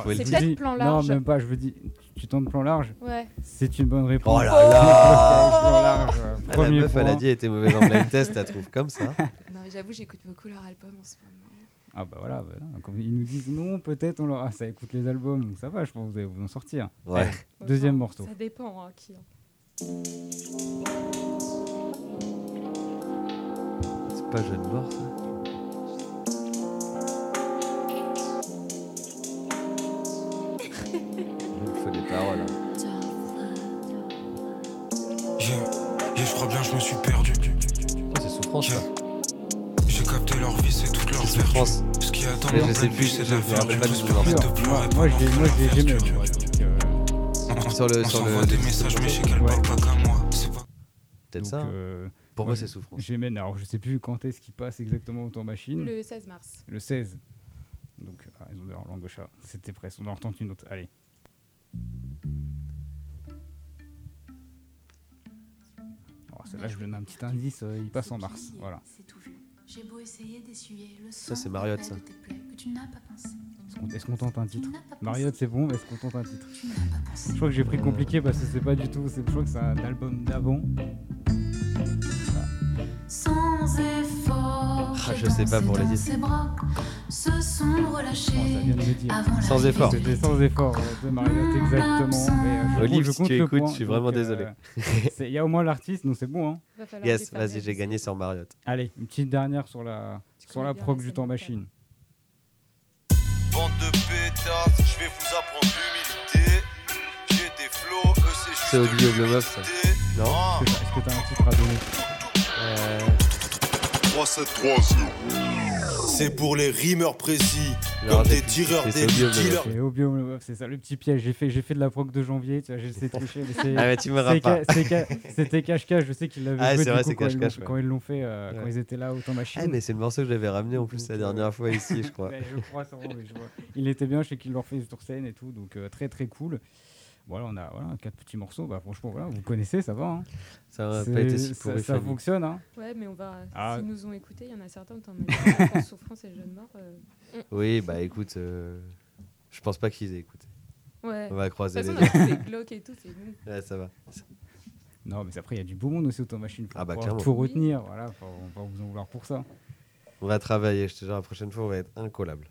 I: Le
J: c'est peut-être
H: dis-
J: plan
H: Non,
J: large.
H: même pas. Je veux dire, tu tentes plan large?
J: Ouais.
H: C'est une bonne réponse.
I: Oh là là
H: Ok, plan large. euh,
I: Ah, La
H: Premier
I: meuf, elle a dit elle était mauvaise en blind test, elle trouve comme ça.
J: Non, mais j'avoue, j'écoute beaucoup leur album en ce moment.
H: Ah bah voilà, voilà. Comme ils nous disent non, peut-être on leur... Ah, ça écoute les albums, donc ça va, je pense que vous allez vous en sortir.
I: Ouais.
H: Allez, Deuxième
J: Enfin,
H: morceau.
J: Ça dépend, hein, qui.
I: C'est pas jeune mort, ça Il faut des paroles. hein.
F: Yeah, yeah, je crois bien je me suis perdu.
I: Oh, c'est souffrance, ça. Souffrance.
F: Ce qui attend
I: Mais
F: en
I: je sais plus,
F: c'est de
I: je
F: la
I: rappelle
F: vertu.
I: pas tout.
F: de
H: Moi, je l'ai je jamais donc, euh,
I: Sur le-
F: On
I: sur
F: s'envoie
I: le-
F: des messages, mais je sais
I: Ouais.
F: qu'elle parle pas qu'à moi. C'est pas
I: Peut-être ça. hein.
H: euh,
I: Pour
H: moi,
I: c'est souffrance.
H: J'aimène, alors je sais plus quand est-ce qu'il passe exactement au temps machine.
J: Le 16 mars.
H: Le 16. Donc, ah, ils ont leur langue au chat. C'était presque. On en retente une autre. Allez. Oh, Celle-là, je donne un petit indice. euh, il passe en mars. Voilà.
L: C'est tout. J'ai beau essayer d'essuyer le
I: Ça,
L: sang
I: c'est Mariotte, ça.
L: que tu n'as pas pensé.
H: Est-ce qu'on tente un titre. Mariotte, c'est bon, mais est-ce qu'on tente un titre. Je crois que j'ai pris compliqué parce que c'est pas du tout. Je crois que c'est un album d'avant.
L: Sans effort.
I: Ah, je sais pas pour les
L: se sont relâchés.
H: dire.
L: Avant
I: Sans effort.
H: C'était sans effort euh, de Mariotte, exactement. Mais, euh,
I: Olive,
H: je
I: si tu écoutes,
H: point,
I: je suis vraiment
H: euh,
I: désolé.
H: Il y a au moins l'artiste, donc c'est bon. Hein.
I: Yes, vas-y, j'ai gagné sur Marriott.
H: Allez, une petite dernière sur la, sur la prog du temps machine.
M: Bande de pétasses, je vais vous apprendre l'humilité. J'ai des flots, eux c'est juste
I: C'est
M: de
I: Obi Oblomov, ça. Non
M: Ah,
H: Est-ce que t'as- un titre à donner?
M: 3-7-3-0. C'est pour les rimeurs précis, comme des tireurs,
I: C'est
M: des dealers.
H: C'est ça le petit piège. J'ai fait, j'ai fait de la prog de janvier, tu vois, j'ai essayé de tricher, mais c'est.
I: Ah, mais tu me rappelles
H: C'était cache-cache, je sais qu'ils l'avaient
I: Ah,
H: du
I: vrai,
H: coup,
I: c'est
H: quand, ils l'ont-
I: cache-cache, ouais.
H: quand ils l'ont fait, euh, quand
I: Ouais.
H: ils étaient là au temps machine.
I: Ah, mais c'est le morceau que j'avais ramené en plus la
H: Donc,
I: dernière fois ici, je crois.
H: Je crois, sûrement, mais je vois. Il était bien, je sais qu'ils l'ont refait sur scène et tout, donc euh, très très cool. Voilà, on a voilà, quatre petits morceaux, bah, franchement, voilà, vous connaissez, ça va. hein.
I: Ça n'a
H: C'est-
I: pas été si
H: ça,
I: pourri.
H: ça fonctionne. Hein.
J: Ouais, mais on va.
H: Ah.
J: S'ils nous ont écoutés, il y en a certains, t'en as dit, souffrance et jeune mort. euh,
I: Oui, bah écoute, euh, je pense pas qu'ils aient écouté.
J: Ouais.
I: On va croiser les
J: des glauques et tout, c'est nous.
I: Ouais, ça va.
H: Non, mais après, il y a du beau monde aussi au temps machine. Faut
I: Ah bah, clairement.
H: tout retenir, voilà, faut, on va vous en vouloir pour ça.
I: On va travailler, je te jure, la prochaine fois, on va être incollable.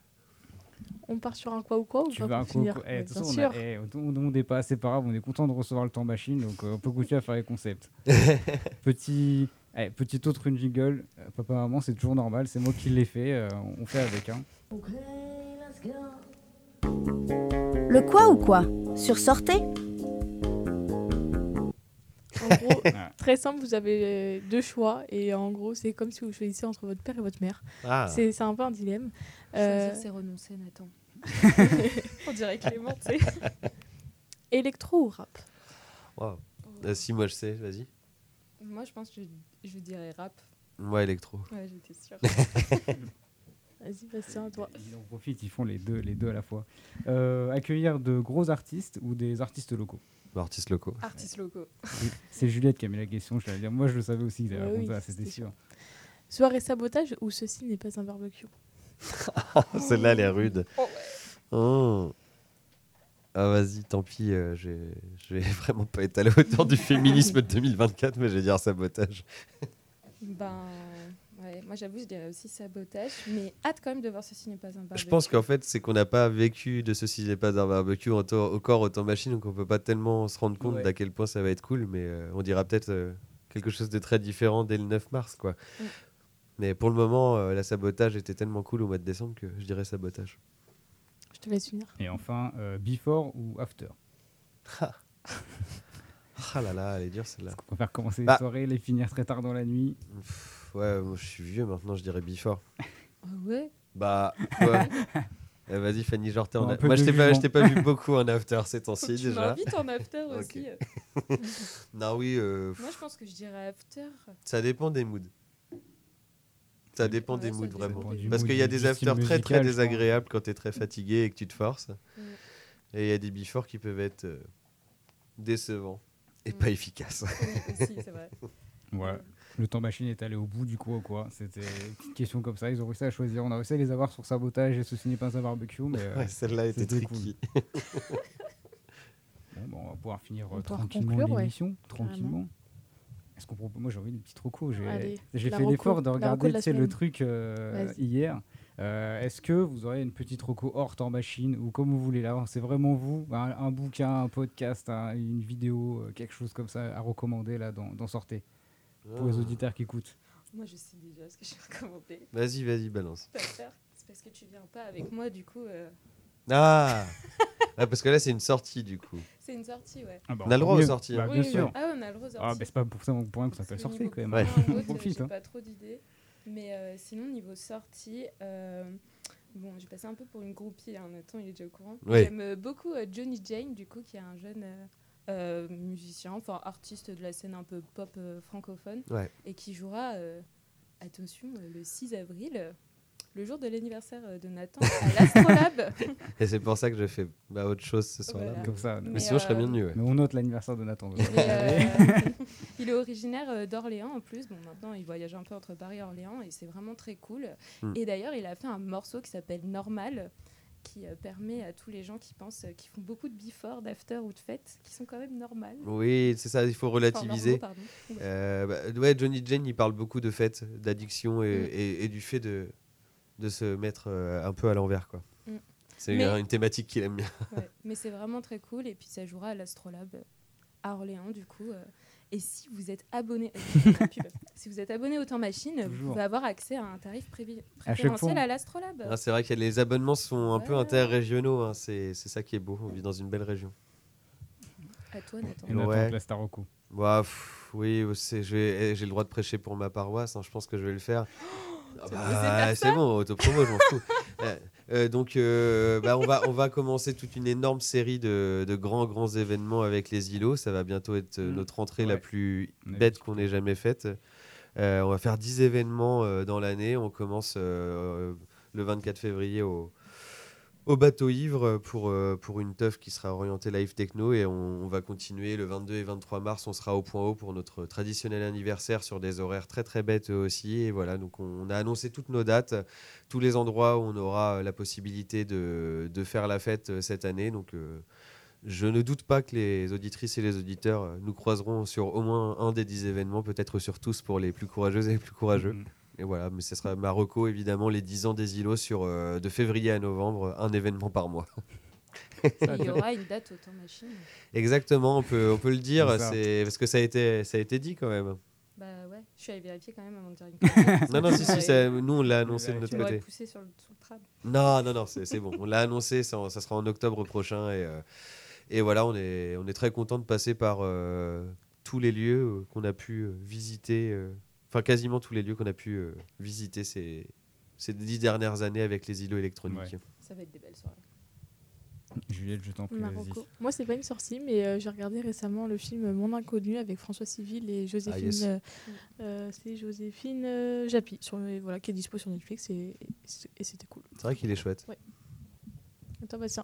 G: On part sur un quoi ou quoi ou
H: Tu
G: pas
H: veux un
G: pour finir
H: coco- eh,
G: Ouais,
H: de toute
G: Bien
H: façon, on
G: sûr.
H: a- eh, on on n'est pas assez pas grave, on est content de recevoir le temps machine, donc euh, on peut continuer à faire les concepts. petit, eh, petit autre une jingle, euh, papa maman c'est toujours normal, c'est moi qui l'ai fait, euh, on fait avec. Hein.
N: Le quoi ou quoi? Sur Sortez?
G: En gros, très simple, vous avez euh, deux choix et en gros, c'est comme si vous choisissez entre votre père et votre mère.
I: Ah,
G: c'est un peu un dilemme. Euh,
J: Choisir, c'est renoncer, Nathan. on dirait Clément, tu sais.
G: électro ou rap.
I: Euh, si, moi je sais, vas-y.
J: Moi, je pense que je, je dirais rap.
I: Moi, électro.
J: Ouais, j'étais sûre.
G: Vas-y, Bastien, à toi.
H: Ils en profitent, ils font les deux, les deux à la fois. Euh, accueillir de gros artistes ou des artistes locaux
I: Artistes locaux.
J: Artistes locaux.
H: C'est Juliette qui a mis la question, je l'avais dire. Moi je le savais aussi,
G: Ouais,
H: répondre
G: oui,
H: à ça, c'était
G: c'était
H: sûr.
G: Soirée sabotage ou ceci n'est pas un barbecue
I: Celle-là, elle est rude.
G: Oh,
I: Oh. Ah, vas-y, tant pis. euh, je vais- vraiment pas être à la hauteur du féminisme de 2024, mais je vais dire sabotage.
J: Ben, ouais, moi j'avoue, je dirais aussi sabotage, mais hâte quand même de voir ceci n'est pas un barbecue.
I: Je pense qu'en fait, c'est qu'on n'a pas vécu de ceci n'est pas un barbecue en au corps autant machine, donc on peut pas tellement se rendre compte
C: Ouais.
I: d'à quel point ça va être cool, mais euh, on dira peut-être euh, quelque chose de très différent dès le 9 mars, quoi.
J: Mm.
I: Mais pour le moment, euh, la sabotage était tellement cool au mois de décembre que je dirais sabotage.
G: Je te laisse finir.
H: Et enfin, euh, before ou after?
I: Ah là là, elle est dure celle-là.
H: On préfère commencer
I: Bah.
H: les soirées, les finir très tard dans la nuit?
I: Pff, Ouais, moi je suis vieux maintenant, je dirais before.
J: Ah ouais?
I: Bah, ouais. Eh, Vas-y, Fanny en
H: Un
I: a-
H: peu
I: Moi, je t'ai pas, je
H: jugement.
I: t'ai pas vu beaucoup en after ces temps-ci
J: Tu
I: déjà.
J: m'invites en after aussi.
I: non, oui, euh,
J: Moi je pense que je dirais after.
I: ça dépend des moods. Ça dépend des moods, vraiment. Parce
H: mood,
I: qu'il y a des afters très très désagréables quand tu es très fatigué et que tu te forces.
J: Mm.
I: Et il y a des before qui peuvent être euh, décevants et
J: Mm.
I: pas efficaces.
J: Oui, aussi, c'est vrai.
H: Ouais. Le temps machine est allé au bout du coup ou quoi C'était une petite question comme ça. Ils ont réussi à choisir. On a réussi à les avoir sur sabotage et ceci n'est pas un barbecue. Mais euh,
I: Ouais, celle-là était tricky.
H: Bon, bon, on va pouvoir finir euh, tranquillement
G: ouais.
H: l'émission. Tranquillement. Est-ce qu'on propose... Moi j'ai envie d'une petite reco. J'ai fait l'effort de regarder
G: de
H: le truc euh, hier. Euh, Est-ce que vous aurez une petite reco hors temps machine ou comme vous voulez? Là C'est vraiment vous un, un bouquin, un podcast, un- une vidéo, euh, quelque chose comme ça à recommander là dans, dans Sortez pour les
I: Ah.
H: auditeurs qui écoutent.
J: Moi je sais déjà ce que je vais recommander.
I: Vas-y, vas-y, balance.
J: C'est parce que tu viens pas avec moi, du coup. euh,
I: Ah Ah, Parce que là, c'est une sortie du coup.
J: C'est une sortie, ouais.
H: Ah bah,
I: On a le droit aux sorties,
H: Bah,
I: hein.
H: bien
J: Oui, oui,
H: sûr.
J: oui. Ah, on a le droit aux
H: Ah,
J: sorties.
H: bah, c'est pas pour ça pour rien que ça s'appelle
J: Parce que
H: Sortez
J: niveau
H: quand même.
I: Ouais.
J: point, en
H: On profite,
J: J'ai
H: hein.
J: pas trop d'idées. Mais euh, sinon, niveau sortie, euh, bon, j'ai passé un peu pour une groupie. Hein, Nathan, il est déjà au courant.
I: Ouais.
J: J'aime euh, beaucoup euh, Johnny Jane, du coup, qui est un jeune euh, euh, musicien, enfin artiste de la scène un peu pop euh, francophone,
I: Ouais.
J: et qui jouera, euh, attention, euh, le 6 avril, euh, le jour de l'anniversaire euh, de Nathan, à l'Astrolabe.
I: Et c'est pour ça que je fais bah, autre chose ce soir-là.
J: Voilà.
H: Comme ça.
I: Mais,
J: Mais,
I: sinon, je serais bien
J: euh,
I: venu. ouais.
H: Mais on note l'anniversaire de Nathan.
J: Il est, euh, il est originaire d'Orléans en plus. Bon, maintenant, il voyage un peu entre Paris et Orléans et c'est vraiment très cool.
I: Hmm.
J: Et d'ailleurs, il a fait un morceau qui s'appelle Normal qui euh, permet à tous les gens qui pensent, euh, qui font beaucoup de before, d'after ou de fête, qui sont quand même normales.
I: Oui, c'est ça, il faut relativiser.
J: normaux, pardon. Ouais.
I: Euh, bah, ouais, Johnny Jane, il parle beaucoup de fêtes, d'addiction et,
J: Mm.
I: et- et du fait de, de se mettre euh, un peu à l'envers. quoi.
J: Mm.
I: C'est
J: Mais-
I: une, thématique qu'il aime bien.
J: Ouais, mais c'est vraiment très cool. Et puis ça jouera à l'Astrolabe à Orléans, du coup. euh. Et si vous êtes abonné, euh, la si vous êtes abonné au Temps Machine, vous pouvez avoir accès à un tarif
I: À
J: préférentiel
I: fois.
J: à l'Astrolabe.
I: Ah, c'est vrai que les abonnements sont un peu
J: Ouais.
I: interrégionaux. hein, C'est c'est ça qui est beau. On vit dans une belle région.
J: À toi, Nathan.
H: Et Nathan, place ta reco.
I: Bah, pff, oui, eh, j'ai le droit de prêcher pour ma paroisse. hein, je pense que je vais le faire. Ah bah, c'est bon, autopromo, je m'en fous. Euh, euh, donc, euh, bah, on, va, on va commencer toute une énorme série de, de grands, grands événements avec les îlots. Ça va bientôt être
H: Mm.
I: notre entrée la plus bête qu'on ait jamais faite. Euh, on va faire 10 événements dans l'année. On commence le 24 février au, au bateau ivre pour, euh, pour une teuf qui sera orientée live techno et on, va continuer le 22 et 23 mars on sera au point haut pour notre traditionnel anniversaire sur des horaires très très bêtes aussi et voilà donc on, a annoncé toutes nos dates tous les endroits où on aura la possibilité de, de faire la fête cette année donc euh, je ne doute pas que les auditrices et les auditeurs nous croiseront sur au moins un des 10 événements peut-être sur tous pour les plus courageuses et les plus courageux et voilà, mais ce sera Marocco, évidemment, les 10 ans des îlots sur, euh, de février à novembre, un événement par mois.
J: Il y aura une date au Temps Machine.
I: Exactement, on peut, on peut le dire,
H: C'est
I: parce que ça a, été, ça a été dit quand même.
J: Bah ouais, je suis allée vérifier quand même avant de dire une.
I: Non, non, si, si, ça- nous on l'a annoncé de notre
J: Tu
I: côté.
J: poussé sur le, sur le tram.
I: Non, non, non, c'est bon, on l'a annoncé, ça, ça sera en octobre prochain. Et, euh, et voilà, on est, on est très content de passer par euh, tous les lieux qu'on a pu visiter, euh, enfin quasiment tous les lieux qu'on a pu euh, visiter ces, ces dix dernières années avec les îlots électroniques.
J: Ça va être des belles soirées.
H: Juliette, je t'en prie.
G: Moi, c'est pas une sortie, mais euh, j'ai regardé récemment le film Mon Inconnu avec François Civil et Joséphine.
I: yes.
G: euh, c'est Joséphine euh, Japy, sur, voilà, qui est dispo sur Netflix et, c'était cool.
I: C'est vrai qu'il est chouette.
G: Ouais. Attends, Bastien?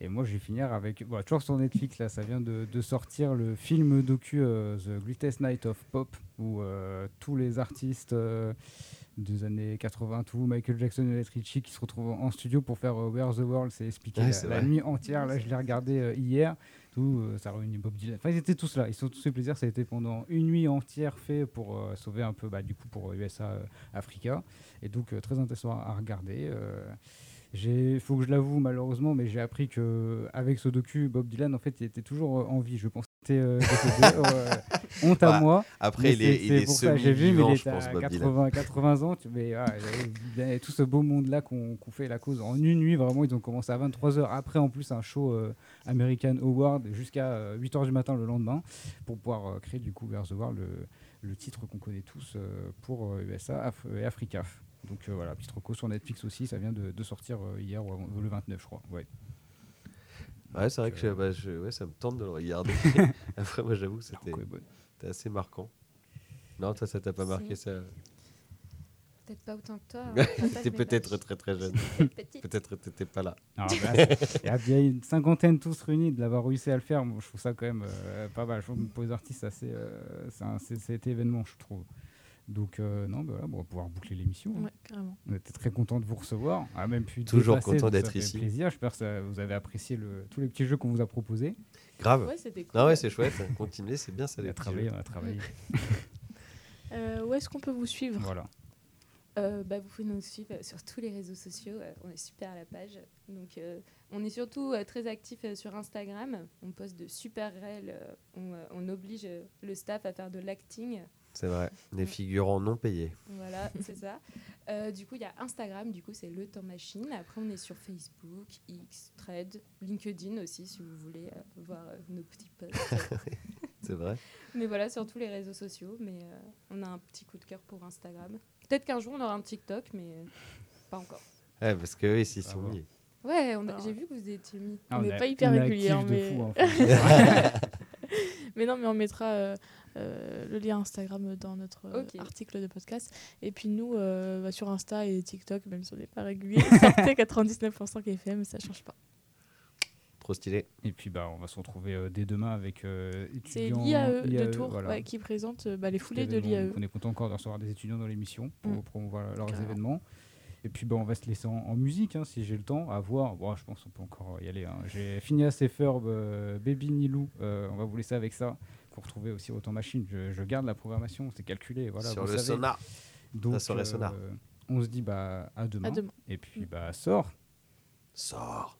H: Et moi, je vais finir avec. Voilà, toujours sur Netflix, là, ça vient de, de sortir le film docu euh, The Greatest Night of Pop, où euh, tous les artistes euh, des années 80, tout, Michael Jackson et Let Ritchie, qui se retrouvent en studio pour faire euh, Where's the World, c'est expliqué
I: Ouais,
H: la, nuit entière. Là, je l'ai regardé euh, hier. Tout, euh, ça réunit Bob Dylan. Enfin, ils étaient tous là. Ils sont tous fait plaisir. Ça a été pendant une nuit entière fait pour sauver un peu, bah, du coup, pour USA Africa. Et donc, très intéressant à, regarder. il faut que je l'avoue malheureusement, mais j'ai appris que avec ce docu, Bob Dylan en fait, il était toujours en vie. Je pensais euh, décédé. Euh, honte à
I: Bah,
H: moi.
I: après, il est- il est
H: pour ça, j'ai vu, mais
I: semi-vivant,
H: il
I: je pense,
H: à
I: Bob
H: 80, 80 ans. Tu, mais, avait tout ce beau monde-là qu'on qu'on fait la cause en une nuit. Vraiment, ils ont commencé à 23h. Après, en plus, un show euh, American Award jusqu'à 8h du matin le lendemain pour pouvoir euh, créer du coup vers the World le, le titre qu'on connaît tous pour USA Af- et Africa. Donc voilà, petite reco sur Netflix aussi, ça vient de, de sortir hier le 29 je crois. Ouais.
I: Ouais, c'est vrai que je- bah, je- ouais, ça me tente de le regarder. Après, moi, j'avoue que c'était assez marquant. Non, toi, ça t'a pas marqué ça
J: Peut-être pas autant que toi. hein. Vais
I: peut-être très très jeune. Peut-être t'étais pas là.
H: Alors, bah, Il y a une cinquantaine tous réunis de l'avoir réussi à le faire. Moi, je trouve ça quand même euh, pas mal. Je trouve que pour les artistes, c'est assez, euh, c'est un- événement, je trouve. Donc, euh, non, bah, voilà, bon, on va pouvoir boucler l'émission. hein.
G: Ouais.
H: On était très content de vous recevoir. On a même pu
I: Toujours
H: dépasser,
I: content d'être ici.
H: plaisir. J'espère que ça- vous avez apprécié le, tous les petits jeux qu'on vous a proposés.
I: Grave.
G: Ouais, c'était cool.
I: Ah ouais, c'est chouette. Continuez, c'est bien ça.
H: On
I: les
H: a travaillé, on a travaillé.
G: Euh, où est-ce qu'on peut vous suivre?
H: Voilà.
J: Euh, bah, vous pouvez nous suivre sur tous les réseaux sociaux. on est super à la page. Donc, euh, on est surtout euh, très actif euh, sur Instagram. On poste de super réels. on, euh, on oblige le staff à faire de l'acting.
I: C'est vrai. Des figurants non payés.
J: Voilà, c'est ça. Euh, du coup, il y a Instagram, du coup, c'est le temps machine. Après, on est sur Facebook, X, Thread, LinkedIn aussi, si vous voulez euh, voir euh, nos petits posts.
I: C'est vrai.
J: mais voilà, sur tous les réseaux sociaux. Mais euh, on a un petit coup de cœur pour Instagram. Peut-être qu'un jour, on aura un TikTok, mais euh, pas encore.
I: Ouais, parce que eux, ici, ils sont mis.
J: Ouais, on a- j'ai vu que vous étiez mis.
H: Ah,
G: on n'est
H: est-
G: pas hyper régulier, hein, mais...
H: fou, hein,
G: mais non, mais on mettra euh, euh, le lien Instagram dans notre euh, article de podcast. Et puis nous, euh, bah, sur Insta et TikTok, même si on n'est pas régulier, sortez 99% FM, ça change pas.
I: Trop stylé.
H: Et puis, bah, on va se retrouver euh, dès demain avec euh,
G: C'est
H: étudiants.
G: l'IAE de
H: IAE,
G: Tours
H: voilà.
G: ouais, qui présente euh, bah, les foulées de l'IAE.
H: On est content encore de recevoir des étudiants dans l'émission pour
G: Mm.
H: promouvoir leurs
G: Carrément.
H: événements. Et puis, bah, on va se laisser en, en musique hein, si j'ai le temps à voir. Bon, je pense qu'on peut encore y aller. hein. J'ai fini à Ferb, euh, Baby Nilou. euh, on va vous laisser avec ça. Pour retrouver aussi Autant Machine. Je, je garde la programmation, c'est calculé. Voilà,
I: Sur
H: vous
I: le
H: savez.
I: sonar.
H: Donc,
I: La soirée sonar.
H: on se dit bah, à demain.
G: demain.
H: Et puis, bah, sort.
I: Sors.